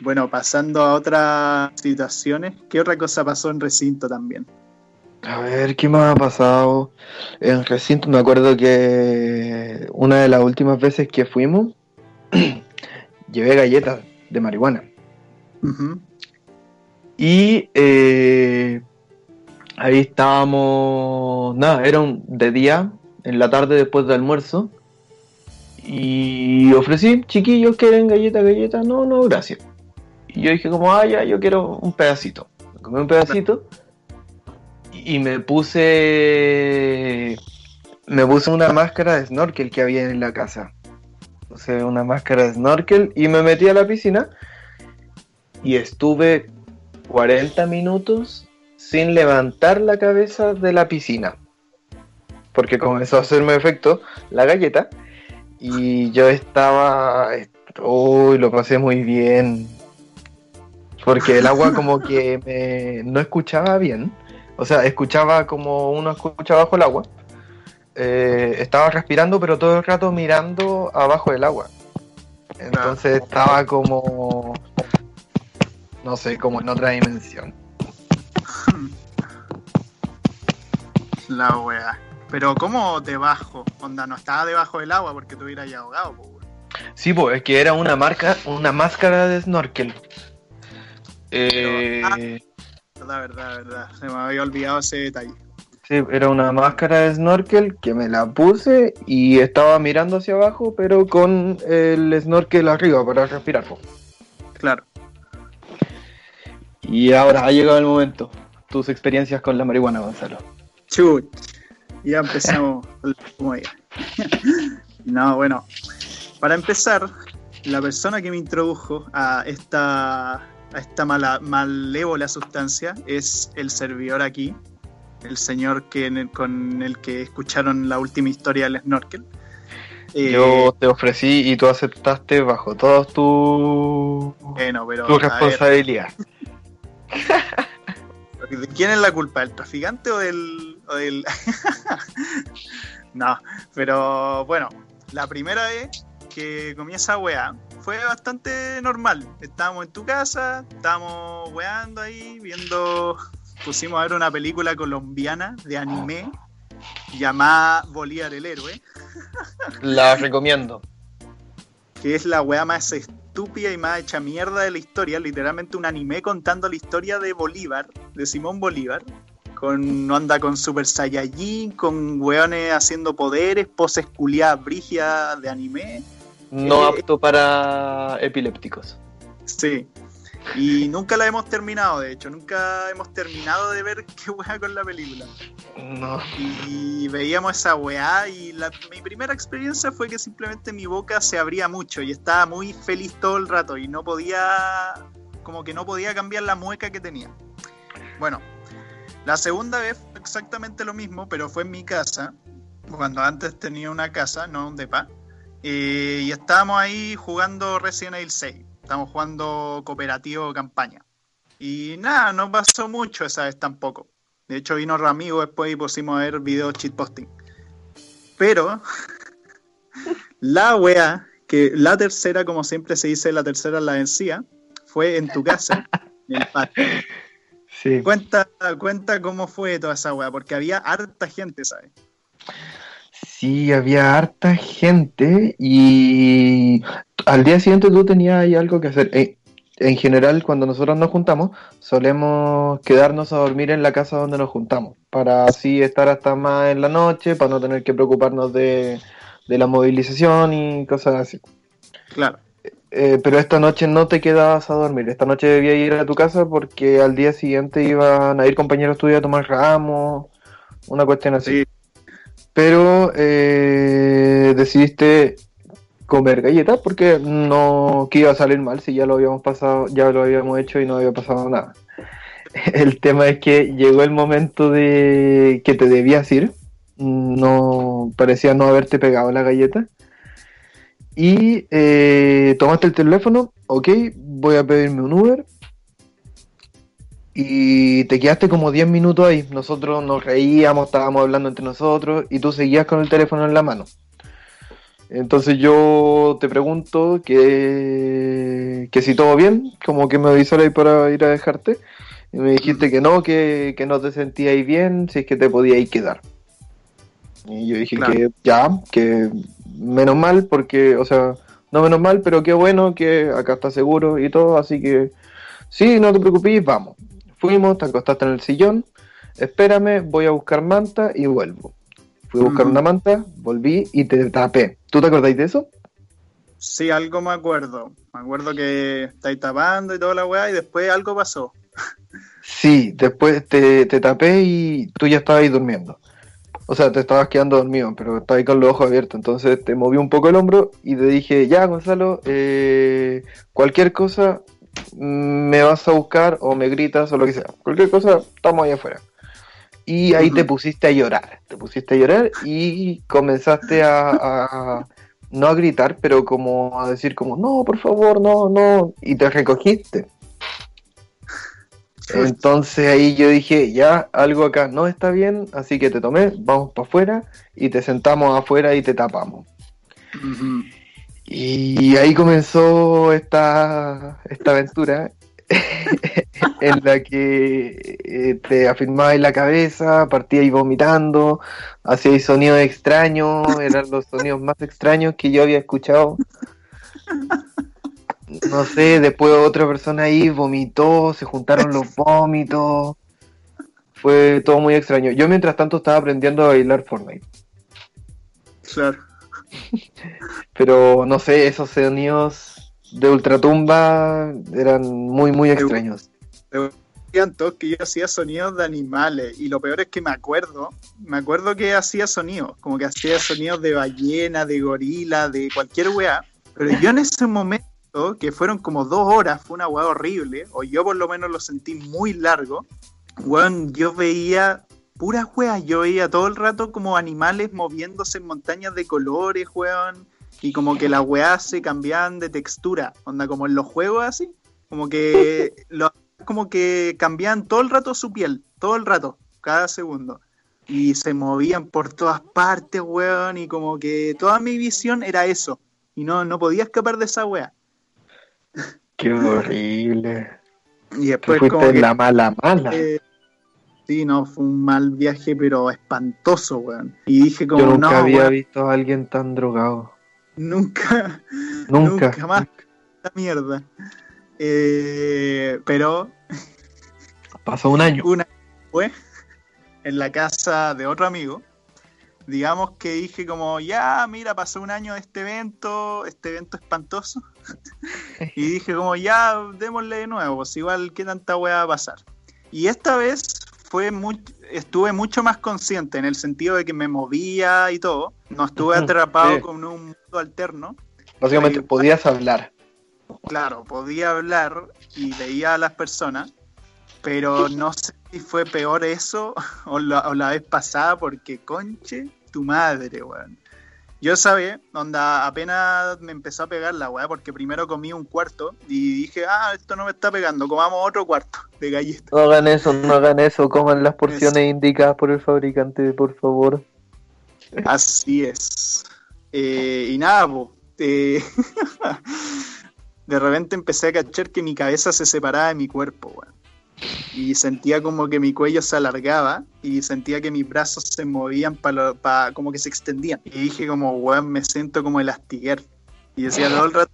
bueno, pasando a otras situaciones, ¿qué otra cosa pasó en recinto también? A ver, ¿qué más ha pasado? En recinto me acuerdo que una de las últimas veces que fuimos, llevé galletas de marihuana. Y eh, ahí estábamos, nada, era un, de día, en la tarde después del almuerzo. Y ofrecí, chiquillos, ¿quieren galleta, galleta? No, no, gracias. Y yo dije como, ah, ya, yo quiero un pedacito. Me comí un pedacito y me puse, me puse una máscara de snorkel que había en la casa. Puse una máscara de snorkel y me metí a la piscina y estuve 40 minutos sin levantar la cabeza de la piscina. Porque comenzó a hacerme efecto la galleta. Y yo estaba. Uy, lo pasé muy bien. Porque el agua como que me, no escuchaba bien. O sea, escuchaba como uno escucha bajo el agua. Eh, estaba respirando, pero todo el rato mirando abajo del agua. Entonces estaba como. No sé, como en otra dimensión. La wea. Pero ¿cómo debajo? Onda, no estaba debajo del agua porque te hubieras ahogado, po. Sí, pues es que era una marca, una máscara de snorkel. Eh, La verdad, verdad. Se me había olvidado ese detalle. sí, era una máscara de snorkel que me la puse y estaba mirando hacia abajo, pero con el snorkel arriba para respirar. Claro. Y ahora ha llegado el momento. Tus experiencias con la marihuana, Gonzalo. Chuch. Ya empezamos la. No, bueno. Para empezar, la persona que me introdujo a esta, a esta mala, malévola sustancia es el servidor aquí, el señor que el- con el que escucharon la última historia del snorkel. Eh, Yo te ofrecí y tú aceptaste bajo toda tu, bueno, pero tu a ver, responsabilidad. ¿De quién es la culpa? ¿Del traficante o del.? o del- no, pero bueno, la primera vez que comí esa weá fue bastante normal. Estábamos en tu casa, estábamos weando ahí, viendo. Pusimos a ver una película colombiana de anime llamada Bolívar el héroe, La recomiendo. que es la weá más estúpida y más hecha mierda de la historia. Literalmente un anime contando la historia de Bolívar, de Simón Bolívar. Con, no anda con Super Saiyajin, con weones haciendo poderes, poses culiadas brígidas de anime. No Eh, apto para epilépticos. Sí. Y nunca la hemos terminado, de hecho. Nunca hemos terminado de ver qué weá con la película. No. Y veíamos esa weá y la- mi primera experiencia fue que simplemente mi boca se abría mucho y estaba muy feliz todo el rato y no podía, como que no podía cambiar la mueca que tenía. Bueno, la segunda vez fue exactamente lo mismo, pero fue en mi casa, cuando antes tenía una casa, no un depa, eh, y estábamos ahí jugando Resident Evil 6, estábamos jugando cooperativo campaña. Y nada, no pasó mucho esa vez tampoco. De hecho, vino Ramigo después y pusimos a ver videos cheatposting. Pero, la wea, que la tercera, como siempre se dice, la tercera la vencida, fue en tu casa, en el patio. Sí. Cuenta, cuenta cómo fue toda esa wea, porque había harta gente, ¿sabes? Sí, había harta gente y al día siguiente tú tenías ahí algo que hacer. Eh, En general, cuando nosotros nos juntamos, solemos quedarnos a dormir en la casa donde nos juntamos, para así estar hasta más en la noche, para no tener que preocuparnos de, de la movilización y cosas así. Claro. Eh, pero esta noche no te quedabas a dormir, esta noche debías ir a tu casa porque al día siguiente iban a ir compañeros tuyos a tomar ramos, una cuestión así. Sí. Pero eh, decidiste comer galletas porque no que iba a salir mal si ya lo habíamos pasado, ya lo habíamos hecho y no había pasado nada. El tema es que llegó el momento de que te debías ir, no parecía no haberte pegado la galleta. Y eh, tomaste el teléfono, ok, voy a pedirme un Uber y te quedaste como 10 minutos ahí. Nosotros nos reíamos, estábamos hablando entre nosotros y tú seguías con el teléfono en la mano. Entonces yo te pregunto que, que si todo bien, como que me avisara ahí para ir a dejarte. Y me dijiste que no, que, que no te sentías bien, si es que te podías quedar. Y yo dije Claro. que ya, que menos mal, porque, o sea, no menos mal, pero qué bueno que acá está seguro y todo, así que sí, no te preocupes, vamos. Fuimos, te acostaste en el sillón, espérame, voy a buscar manta y vuelvo. Fui a buscar una manta, volví y te tapé. ¿Tú te acordáis de eso? Sí, algo me acuerdo. Me acuerdo que estáis tapando y toda la weá y después algo pasó. Sí, después te, te tapé y tú ya estabas ahí durmiendo. O sea, te estabas quedando dormido, pero estabas ahí con los ojos abiertos. Entonces te moví un poco el hombro y te dije, ya, Gonzalo, eh, cualquier cosa me vas a buscar o me gritas o lo que sea. Cualquier cosa, estamos ahí afuera. Y ahí te pusiste a llorar. Te pusiste a llorar y comenzaste a, a- no a gritar, pero como a decir como, no, por favor, no, no. Y te recogiste. Entonces ahí yo dije, ya, algo acá no está bien, así que te tomé, vamos para afuera y te sentamos afuera y te tapamos. Y ahí comenzó esta, esta aventura en la que eh, te afirmabas en la cabeza, partías vomitando, hacías sonidos extraños, eran los sonidos más extraños que yo había escuchado. No sé, después otra persona ahí vomitó, se juntaron los vómitos. Fue todo muy extraño. Yo mientras tanto estaba aprendiendo a bailar Fortnite. Claro. Pero no sé, esos sonidos de ultratumba eran muy, muy extraños. Decían todos que yo hacía sonidos de animales y lo peor es que me acuerdo, me acuerdo que hacía sonidos, como que hacía sonidos de ballena, de gorila, de cualquier weá, pero yo en ese momento, que fueron como dos horas, fue una weá horrible, o yo por lo menos lo sentí muy largo, weón, yo veía puras weas, yo veía todo el rato como animales moviéndose en montañas de colores, weón, y como que las weas se cambiaban de textura, onda como en los juegos así, como que los como que cambiaban todo el rato su piel, todo el rato, cada segundo. Y se movían por todas partes, weón, y como que toda mi visión era eso. Y no, no podía escapar de esa wea. Qué horrible. Y después como que... la mala mala. eh, sí, no, fue un mal viaje, pero espantoso, weón. Y dije como, Yo nunca no, había weón, visto a alguien tan drogado. nunca, Nunca. nunca más. La mierda. Eh, pero Pasó un año. una fue en la casa de otro amigo. Digamos que dije como, ya, mira, pasó un año de este evento, este evento espantoso. y dije como, ya, démosle de nuevo, pues igual, ¿qué tanta weá va a pasar? Y esta vez fue muy, estuve mucho más consciente en el sentido de que me movía y todo. No estuve atrapado sí. con un mundo alterno. Básicamente Ahí- podías hablar. Claro, podía hablar y veía a las personas, pero no sé si fue peor eso o la, o la vez pasada, porque conche tu madre, weón. Yo sabía, onda, apenas me empezó a pegar la weá, porque primero comí un cuarto y dije, ah, esto no me está pegando, comamos otro cuarto de galletas. No hagan eso, no hagan eso. Coman las porciones indicadas por el fabricante, por favor. Así es. Eh, y nada, po, eh, de repente empecé a cachar que mi cabeza se separaba de mi cuerpo, weón. Y sentía como que mi cuello se alargaba y sentía que mis brazos se movían para como que se extendían. Y dije como, weón, me siento como el astiguer. Y decía todo el rato.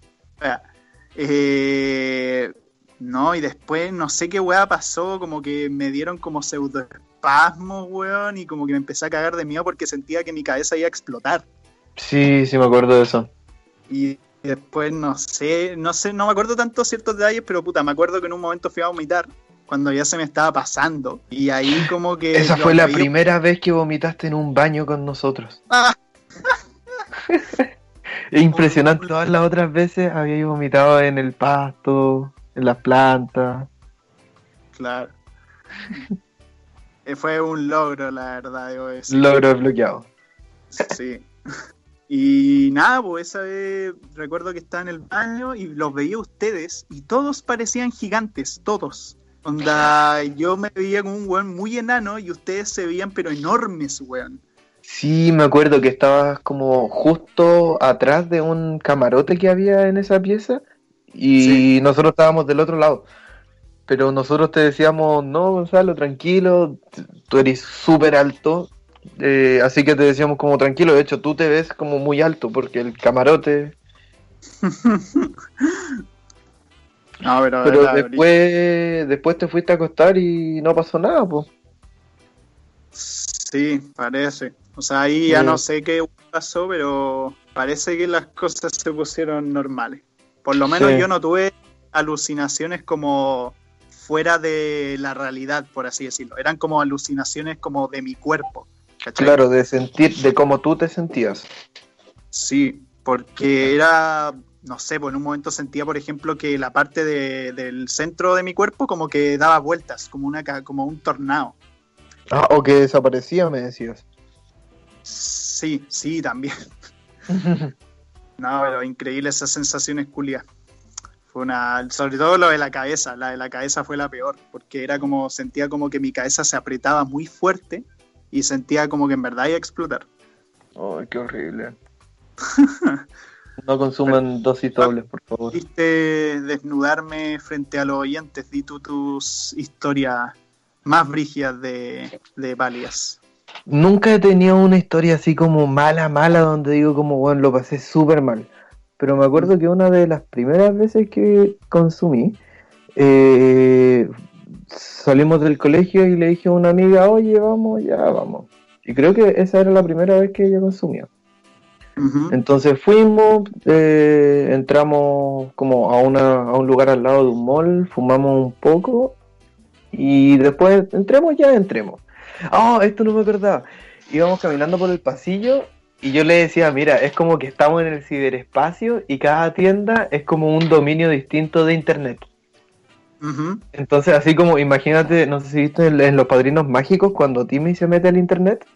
Eh, no, y después no sé qué weá pasó, como que me dieron como pseudoespasmos, weón, y como que me empecé a cagar de miedo porque sentía que mi cabeza iba a explotar. Sí, sí me acuerdo de eso. Y después no sé, no sé, no me acuerdo tanto ciertos detalles, pero puta, me acuerdo que en un momento fui a vomitar cuando ya se me estaba pasando. Y ahí como que. Esa fue la primera vez que vomitaste en un baño con nosotros. Ah. Es impresionante. Todas las otras veces había vomitado en el pasto, en las plantas. Claro. Eh, Fue un logro, la verdad, decir. Logro desbloqueado. Sí. Y nada, pues esa vez recuerdo que estaba en el baño y los veía ustedes y todos parecían gigantes, todos. Onda, yo me veía como un weón muy enano y ustedes se veían pero enormes, weón. Sí, me acuerdo que estabas como justo atrás de un camarote que había en esa pieza y Sí. nosotros estábamos del otro lado. pero nosotros te decíamos, no, Gonzalo, tranquilo, tú eres súper alto, eh, así que te decíamos como tranquilo, de hecho tú te ves como muy alto porque el camarote... no, pero, pero después, después te fuiste a acostar y no pasó nada, pues. Sí, parece. O sea, ahí ya no sé qué pasó, pero parece que las cosas se pusieron normales. Por lo menos yo no tuve alucinaciones como fuera de la realidad, por así decirlo. Eran como alucinaciones como de mi cuerpo. Claro, de sentir, de cómo tú te sentías. Sí, porque era, no sé, pues en un momento sentía, por ejemplo, que la parte del centro de mi cuerpo como que daba vueltas, como, una, como un tornado. Ah, o que desaparecía, me decías. Sí, sí, también. no, pero increíble esas sensaciones culias. Fue una, sobre todo lo de la cabeza, la de la cabeza fue la peor, porque era como, sentía como que mi cabeza se apretaba muy fuerte y sentía como que en verdad iba a explotar. Ay, qué horrible. no consuman dosis dobles, por favor. Quisiste desnudarme frente a los oyentes, di tú tus historias más brígidas de, de palias. Nunca he tenido una historia así como mala, mala, donde digo como, bueno, lo pasé súper mal. Pero me acuerdo que una de las primeras veces que consumí, eh, salimos del colegio y le dije a una amiga, oye, vamos, ya vamos. Y creo que esa era la primera vez que ella consumía. Entonces fuimos, eh, entramos como a, una, a un lugar al lado de un mall, fumamos un poco y después entremos ya, entremos. Oh, esto no me acordaba. Íbamos caminando por el pasillo y yo le decía, mira, es como que estamos en el ciberespacio y cada tienda es como un dominio distinto de internet. Entonces, así como, imagínate, no sé si viste en, Los Padrinos Mágicos cuando Timmy se mete al internet.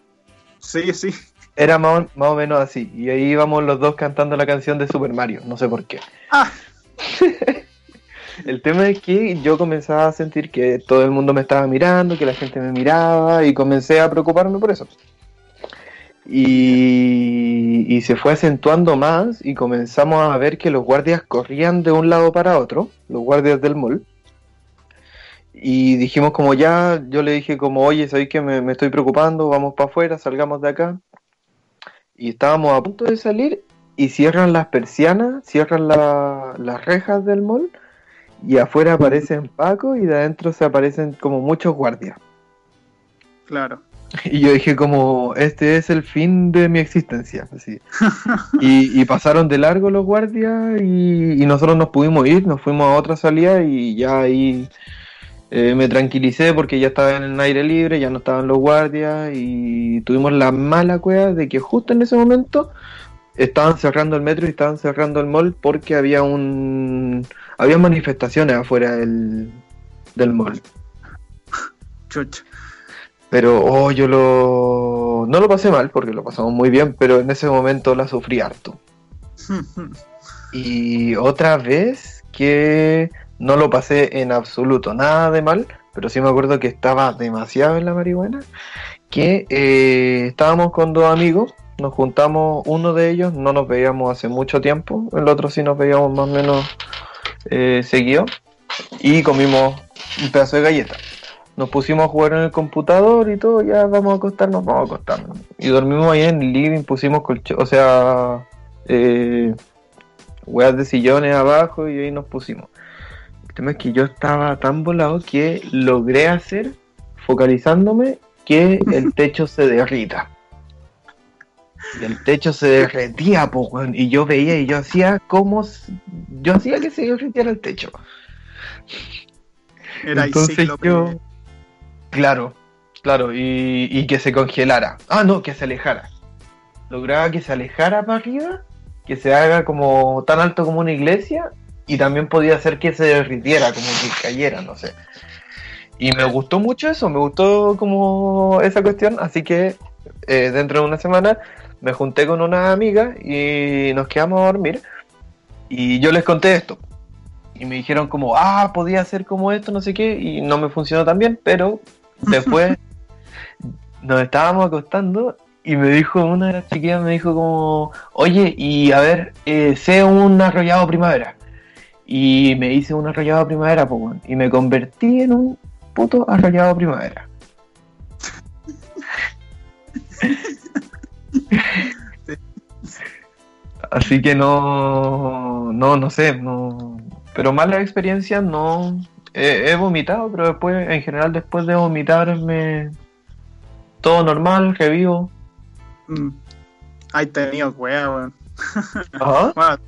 Sí, sí. Era más, o menos así. Y ahí íbamos los dos cantando la canción de Super Mario, no sé por qué. Ah. el tema es que yo comenzaba a sentir que todo el mundo me estaba mirando, que la gente me miraba y comencé a preocuparme por eso. Y, y, se fue acentuando más y comenzamos a ver que los guardias corrían de un lado para otro, los guardias del mall. Y dijimos como ya, yo le dije como, oye, ¿sabéis que me, estoy preocupando? Vamos para afuera, salgamos de acá. Y estábamos a punto de salir y cierran las persianas, cierran las rejas del mall y afuera aparecen Paco y de adentro se aparecen como muchos guardias. Claro. Y yo dije como, este es el fin de mi existencia. Así. y, pasaron de largo los guardias y, y, nosotros nos pudimos ir, nos fuimos a otra salida y ya ahí eh, me tranquilicé porque ya estaba en el aire libre, ya no estaban los guardias y tuvimos la mala cueva de que justo en ese momento estaban cerrando el metro y estaban cerrando el mall porque había un había manifestaciones afuera del, del mall. Pero oh, yo lo no lo pasé mal porque lo pasamos muy bien, pero en ese momento la sufrí harto. y otra vez que no lo pasé en absoluto, nada de mal, pero sí me acuerdo que estaba demasiado en la marihuana, que eh, estábamos con dos amigos, nos juntamos, uno de ellos no nos veíamos hace mucho tiempo, el otro sí nos veíamos más o menos eh, seguido, y comimos un pedazo de galleta. Nos pusimos a jugar en el computador y todo, ya vamos a acostarnos, vamos a acostarnos. Y dormimos ahí en el living, pusimos colchón, o sea, eh, hueas de sillones abajo y ahí nos pusimos tema es que yo estaba tan volado que logré hacer, focalizándome, que el techo se derrita. Y el techo se derretía, y yo veía y yo hacía como. Yo hacía que se derritiera el techo. Era Entonces yo. Claro, claro, y, y que se congelara. Ah, no, que se alejara. Lograba que se alejara para arriba, que se haga como tan alto como una iglesia y también podía hacer que se derritiera, como que cayera, no sé. Y me gustó mucho eso, me gustó como esa cuestión, así que eh, dentro de una semana me junté con una amiga y nos quedamos a dormir y yo les conté esto. Y me dijeron como, ah, podía hacer como esto, no sé qué, y no me funcionó tan bien, pero después nos estábamos acostando y me dijo, una de las chiquillas me dijo como, oye, y a ver, eh, sé un arrollado primavera. Y me hice un arrollado primavera, weón. Y me convertí en un puto arrollado primavera. Así que no, no, no sé, no, pero malas experiencias no, he, he vomitado, pero después, en general, después de vomitarme, todo normal, revivo. Mm. Hay tenido weá, weón. Ajá. Bueno, mm,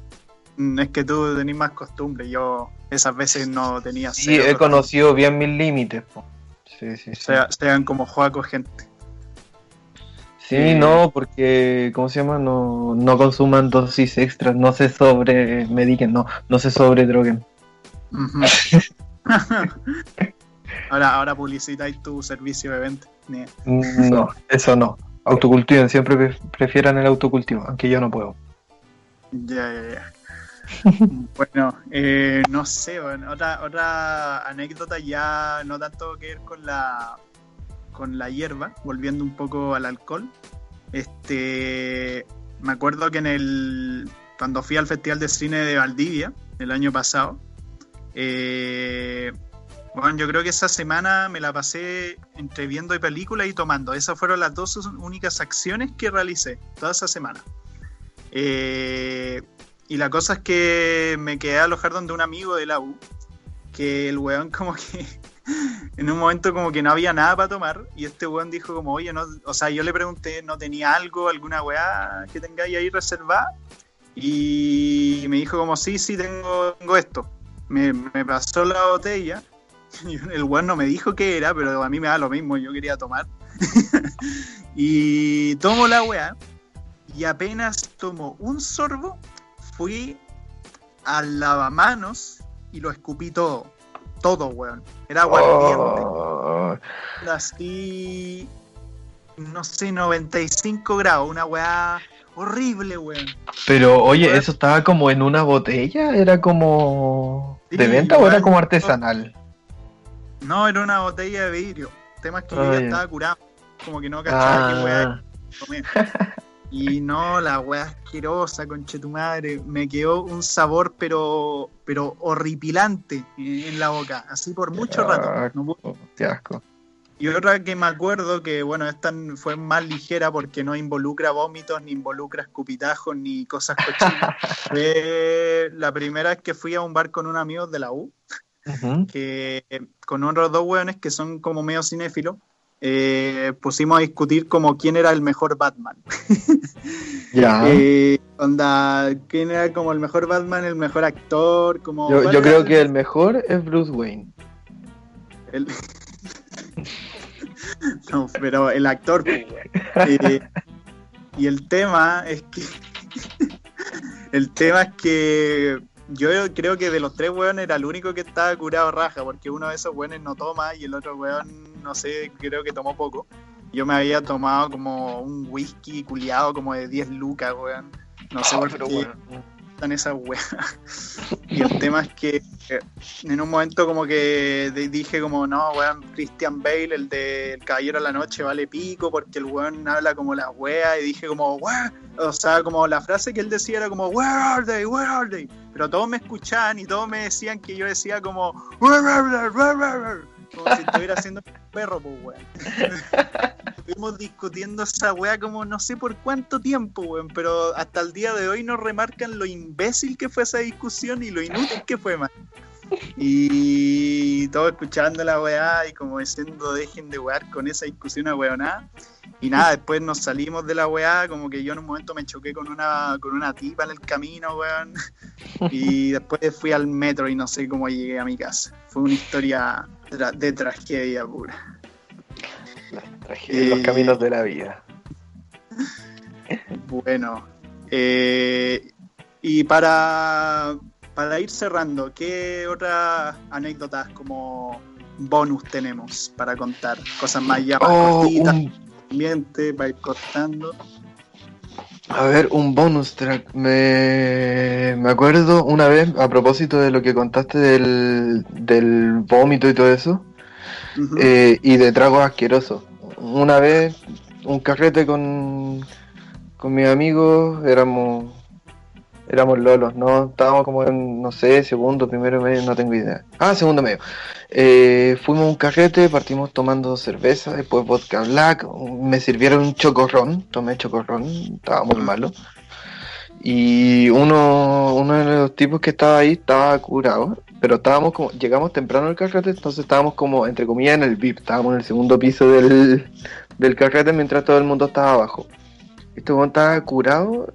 es que tú tenés más costumbre, yo esas veces no tenía Sí, he conocido bien mis límites. po. Sí, sí, sí. Sea- sean como juegos gente. Sí, Eh, no, porque, ¿cómo se llama? No, no consuman dosis extras, no se sobre mediquen, no, no se sobre droguen. Ujú. ahora, ahora publicitáis tu servicio de venta. Ni- No, eso no. Autocultiven, siempre pre- prefieran el autocultivo, aunque yo no puedo. Ya, ya, ya. bueno, eh, no sé, otra, anécdota ya no tanto que ver con la con la hierba, volviendo un poco al alcohol. Este, me acuerdo que en el cuando fui al Festival de Cine de Valdivia el año pasado, eh, bueno, yo creo que esa semana me la pasé entre viendo películas y tomando. Esas fueron las dos únicas acciones que realicé toda esa semana. Eh, y la cosa es que me quedé a alojar donde un amigo de la U, que el weón como que en un momento como que no había nada para tomar y este weón dijo como, oye, no, o sea, yo le pregunté, ¿no tenía algo, alguna weá que tengáis ahí reservada? Y me dijo como, sí, sí, tengo, tengo esto. Me, me pasó la botella y el weón no me dijo qué era, pero a mí me da lo mismo, yo quería tomar. y tomo la weá y apenas tomo un sorbo, fui al lavamanos y lo escupí todo. Todo, weón. Era aguardiente. Oh, Así, no sé, 95 grados. Una weá horrible, weón. pero oye, ¿eso estaba como en una botella? ¿Era como de Sí, venta o era como artesanal? No, era una botella de vidrio. El tema es que yo Ah, ya ya. estaba curado. Como que no cachaba qué weá Ah. Y no, la weá asquerosa, conche tu madre. Me quedó un sabor, pero, pero horripilante en, la boca. Así por mucho rato. No qué asco. Y otra que me acuerdo que, bueno, esta fue más ligera porque no involucra vómitos, ni involucra escupitajos, ni cosas cochinas. fue la primera vez que fui a un bar con un amigo de la U, Ujú. que eh, con otros dos hueones que son como medio cinéfilos, eh, pusimos a discutir como quién era el mejor Batman. Ya. Eh, onda, quién era como el mejor Batman, el mejor actor, como... yo ¿cuál yo era creo que el mejor es Bruce Wayne. El- no, pero el actor. pues. Eh, y el tema es que. el tema es que. Yo creo que de los tres weones era el único que estaba curado raja, porque uno de esos weones no toma y el otro weón, no sé, creo que tomó poco. Yo me había tomado como un whisky culiado como de 10 lucas, weón. No sé Ah, por qué están esas weas. Y el tema es que eh, en un momento como que dije como, no, weón, Christian Bale, el de El Caballero de la Noche, vale pico porque el weón habla como la wea y dije como, where, o sea, como la frase que él decía era como, where are they, where are they? Pero todos me escuchaban y todos me decían que yo decía como, where are they, where are they? Como si estuviera haciendo un perro, pues, weón. Estuvimos discutiendo esa weá como no sé por cuánto tiempo, weón, pero hasta el día de hoy nos remarcan lo imbécil que fue esa discusión y lo inútil que fue, man. Y todos escuchando la weá y como diciendo dejen de wear con esa discusión a weonada. Y nada, después nos salimos de la weá, como que yo en un momento me choqué con una, con una tipa en el camino, weón. Y después fui al metro y no sé cómo llegué a mi casa. Fue una historia tra- de tragedia pura. Las tragedias, los Eh, caminos de la vida. Bueno, eh, y para, para ir cerrando, ¿qué otras anécdotas como bonus tenemos para contar? Cosas más ya más Oh, cortitas, un- ambiente, para ir cortando. A ver, un bonus track. Me, me acuerdo una vez, a propósito de lo que contaste del, del vómito y todo eso, eh, y de tragos asquerosos. Una vez, un carrete con, con mis amigos, éramos éramos lolos, no estábamos como en, no sé, segundo, primero medio, no tengo idea. Ah, segundo medio. Eh, fuimos a un carrete, partimos tomando cerveza, después vodka black, me sirvieron un chocorrón, tomé chocorrón, estaba muy malo. Y uno, uno de los tipos que estaba ahí estaba curado, pero estábamos como, llegamos temprano al carrete, entonces estábamos como, entre comillas, en el VIP, estábamos en el segundo piso del, del carrete mientras todo el mundo estaba abajo. Este estaba curado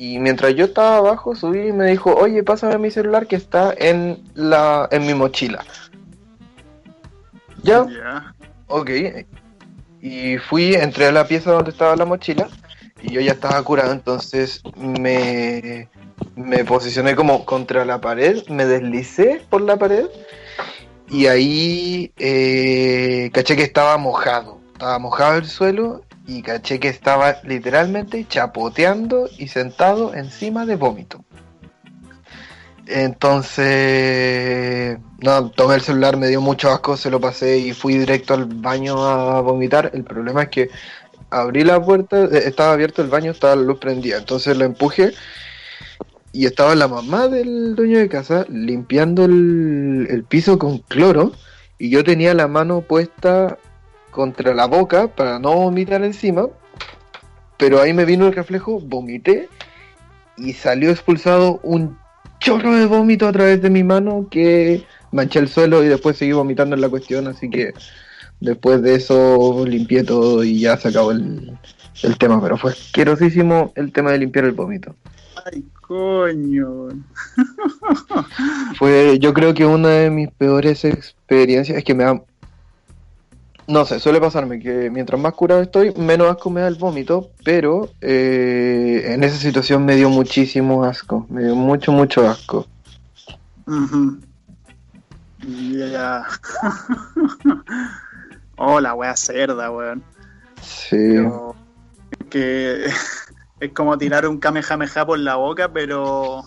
y mientras yo estaba abajo subí y me dijo, oye, pásame mi celular que está en la en mi mochila. ¿Ya? Ya. Ok. Y fui, entré a la pieza donde estaba la mochila y yo ya estaba curado, entonces me, me posicioné como contra la pared, me deslicé por la pared y ahí eh, caché que estaba mojado, estaba mojado el suelo y caché que estaba literalmente chapoteando y sentado encima de vómito. Entonces, no, tomé el celular, me dio mucho asco, se lo pasé y fui directo al baño a vomitar. El problema es que abrí la puerta, eh, estaba abierto el baño, estaba la luz prendida, entonces la empujé y estaba la mamá del dueño de casa limpiando el, el piso con cloro y yo tenía la mano puesta contra la boca para no vomitar encima, pero ahí me vino el reflejo, vomité y salió expulsado un chorro de vómito a través de mi mano que manché el suelo y después seguí vomitando en la cuestión, así que después de eso limpié todo y ya se acabó el, el tema, pero fue asquerosísimo el tema de limpiar el vómito. Ay, coño. Fue, yo creo que una de mis peores experiencias es que me da. No sé, suele pasarme que mientras más curado estoy, menos asco me da el vómito, pero eh, en esa situación me dio muchísimo asco, me dio mucho, mucho asco. Ujú. Ya. oh, la wea cerda, weón. Sí, Pero que es como tirar un kamehameha por la boca, pero,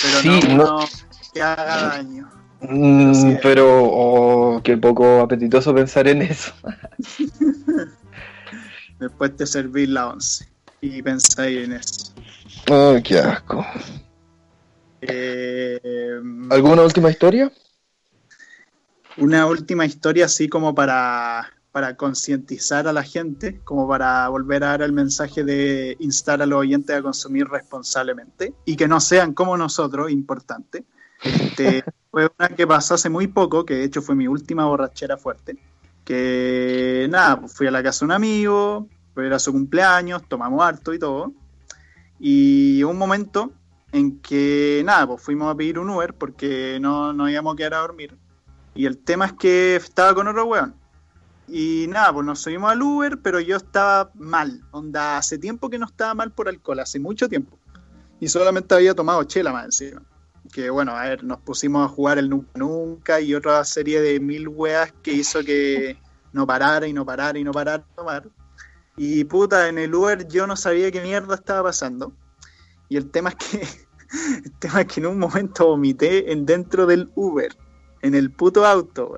pero Sí, no, no- que haga daño. Mm, pero oh, qué poco apetitoso pensar en eso. Después te servís la once y pensáis en eso. Oh, qué asco. Eh, ¿Alguna última historia? una última historia así como para, para concientizar a la gente, como para volver a dar el mensaje de instar a los oyentes a consumir responsablemente y que no sean como nosotros, importante. Este, fue una que pasó hace muy poco, que de hecho fue mi última borrachera fuerte, que nada, pues fui a la casa de un amigo, era su cumpleaños, tomamos harto y todo, y un momento en que nada, pues fuimos a pedir un Uber porque no nos íbamos a quedar a dormir. Y el tema es que estaba con otro weón. Y nada, pues nos subimos al Uber, pero yo estaba mal. Onda, hace tiempo que no estaba mal por alcohol, hace mucho tiempo. Y solamente había tomado chela más encima. Que bueno, a ver, nos pusimos a jugar el Nunca Nunca y otra serie de mil weas que hizo que no parara y no parara y no parara tomar. Y puta, en el Uber yo no sabía qué mierda estaba pasando. Y el tema es que, el tema es que en un momento vomité en dentro del Uber en el puto auto.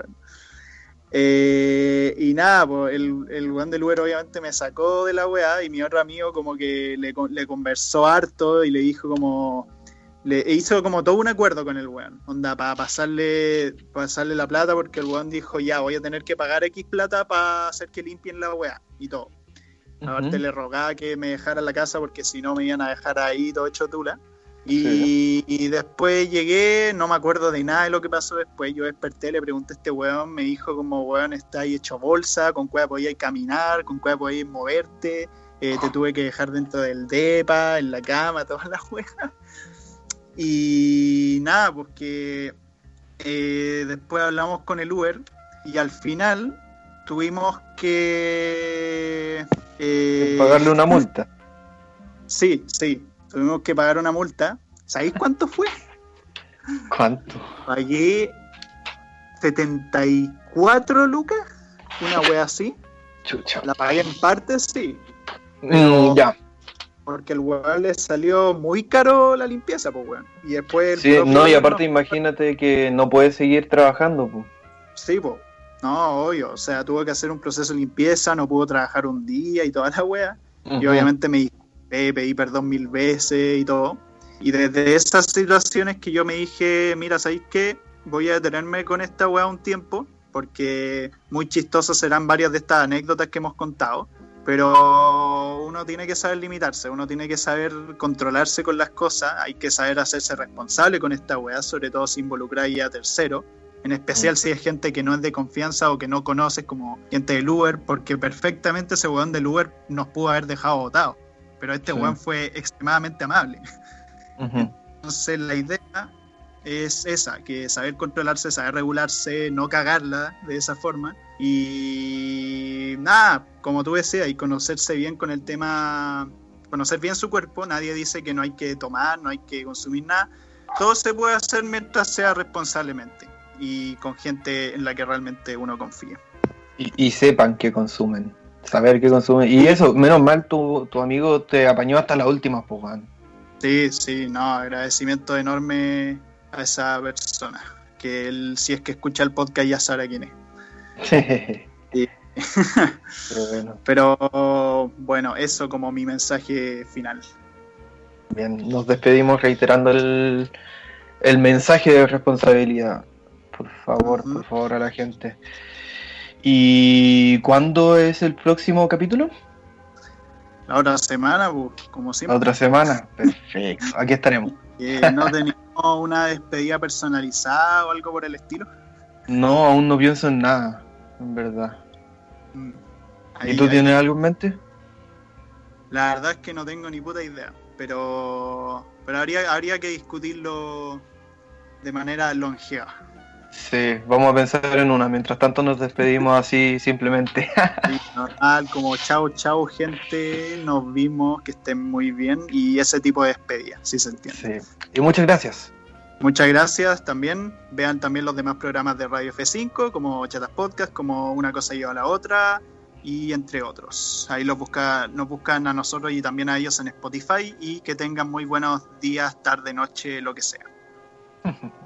Eh, y nada, el, el weón del Uber obviamente me sacó de la weá y mi otro amigo como que le, le conversó harto y le dijo como... Le hizo como todo un acuerdo con el weón, onda, para pasarle, pasarle la plata porque el weón dijo, ya, voy a tener que pagar X plata para hacer que limpien la weá y todo. Aparte le rogaba que me dejara la casa porque si no me iban a dejar ahí todo hecho tula. Y, y después llegué, no me acuerdo de nada de lo que pasó después. Yo desperté, le pregunté a este weón, me dijo como weón está ahí hecho bolsa, con cuál podías caminar, con cuál podías moverte, eh, te tuve que dejar dentro del depa, en la cama, todas las weas. Y nada, porque eh, después hablamos con el Uber y al final tuvimos que... eh, Pagarle una multa. Sí, sí, tuvimos que pagar una multa. ¿Sabéis cuánto fue? ¿Cuánto? Pagué 74 lucas, una wea así. Chucha. La pagué en partes, sí, Mm, ya. Porque el weón le salió muy caro la limpieza, pues weón. Y después Sí, no, y aparte imagínate que no puedes seguir trabajando. pues. Sí, pues. No, obvio. O sea, tuvo que hacer un proceso de limpieza, no pudo trabajar un día y toda la wea. Y Ujú. obviamente me disculpé, pedí perdón mil veces y todo. Y desde esas situaciones que yo me dije, mira, ¿sabéis qué? Voy a detenerme con esta weá un tiempo, porque muy chistosas serán varias de estas anécdotas que hemos contado, pero uno tiene que saber limitarse, uno tiene que saber controlarse con las cosas, hay que saber hacerse responsable con esta weá, sobre todo si involucra a tercero, en especial si es gente que no es de confianza o que no conoces, como gente del Uber, porque perfectamente ese weón del Uber nos pudo haber dejado votados, pero este weón fue extremadamente amable. Entonces la idea es esa, que saber controlarse, saber regularse, no cagarla de esa forma. Y nada, como tú decías, y conocerse bien con el tema, conocer bien su cuerpo, nadie dice que no hay que tomar, no hay que consumir nada. Todo se puede hacer mientras sea responsablemente y con gente en la que realmente uno confía. Y, sepan que consumen, saber que consumen. Y eso, menos mal tu, tu amigo te apañó hasta la última, pues, Sí, sí, no, agradecimiento enorme a esa persona. Que él, si es que escucha el podcast, ya sabe quién es. Pero, bueno. Pero bueno, eso como mi mensaje final. Bien, nos despedimos reiterando el, el mensaje de responsabilidad. Por favor, por favor, a la gente. ¿Y cuándo es el próximo capítulo? La otra semana, como siempre. La otra semana, perfecto. Aquí estaremos. ¿No tenemos una despedida personalizada o algo por el estilo? No, aún no pienso en nada, en verdad. Mm. ¿Y tú tienes algo en mente? La verdad es que no tengo ni puta idea, pero, pero habría, habría que discutirlo de manera longeva. Sí, vamos a pensar en una. Mientras tanto nos despedimos así simplemente. normal, como chao, chao gente, nos vimos, que estén muy bien y ese tipo de despedida, si se entiende. Sí. Y muchas gracias. Muchas gracias también. Vean también los demás programas de Radio F5, como Chatas Podcast, como Una cosa lleva a la otra y entre otros. Ahí los busca, nos buscan a nosotros y también a ellos en Spotify y que tengan muy buenos días, tarde, noche, lo que sea.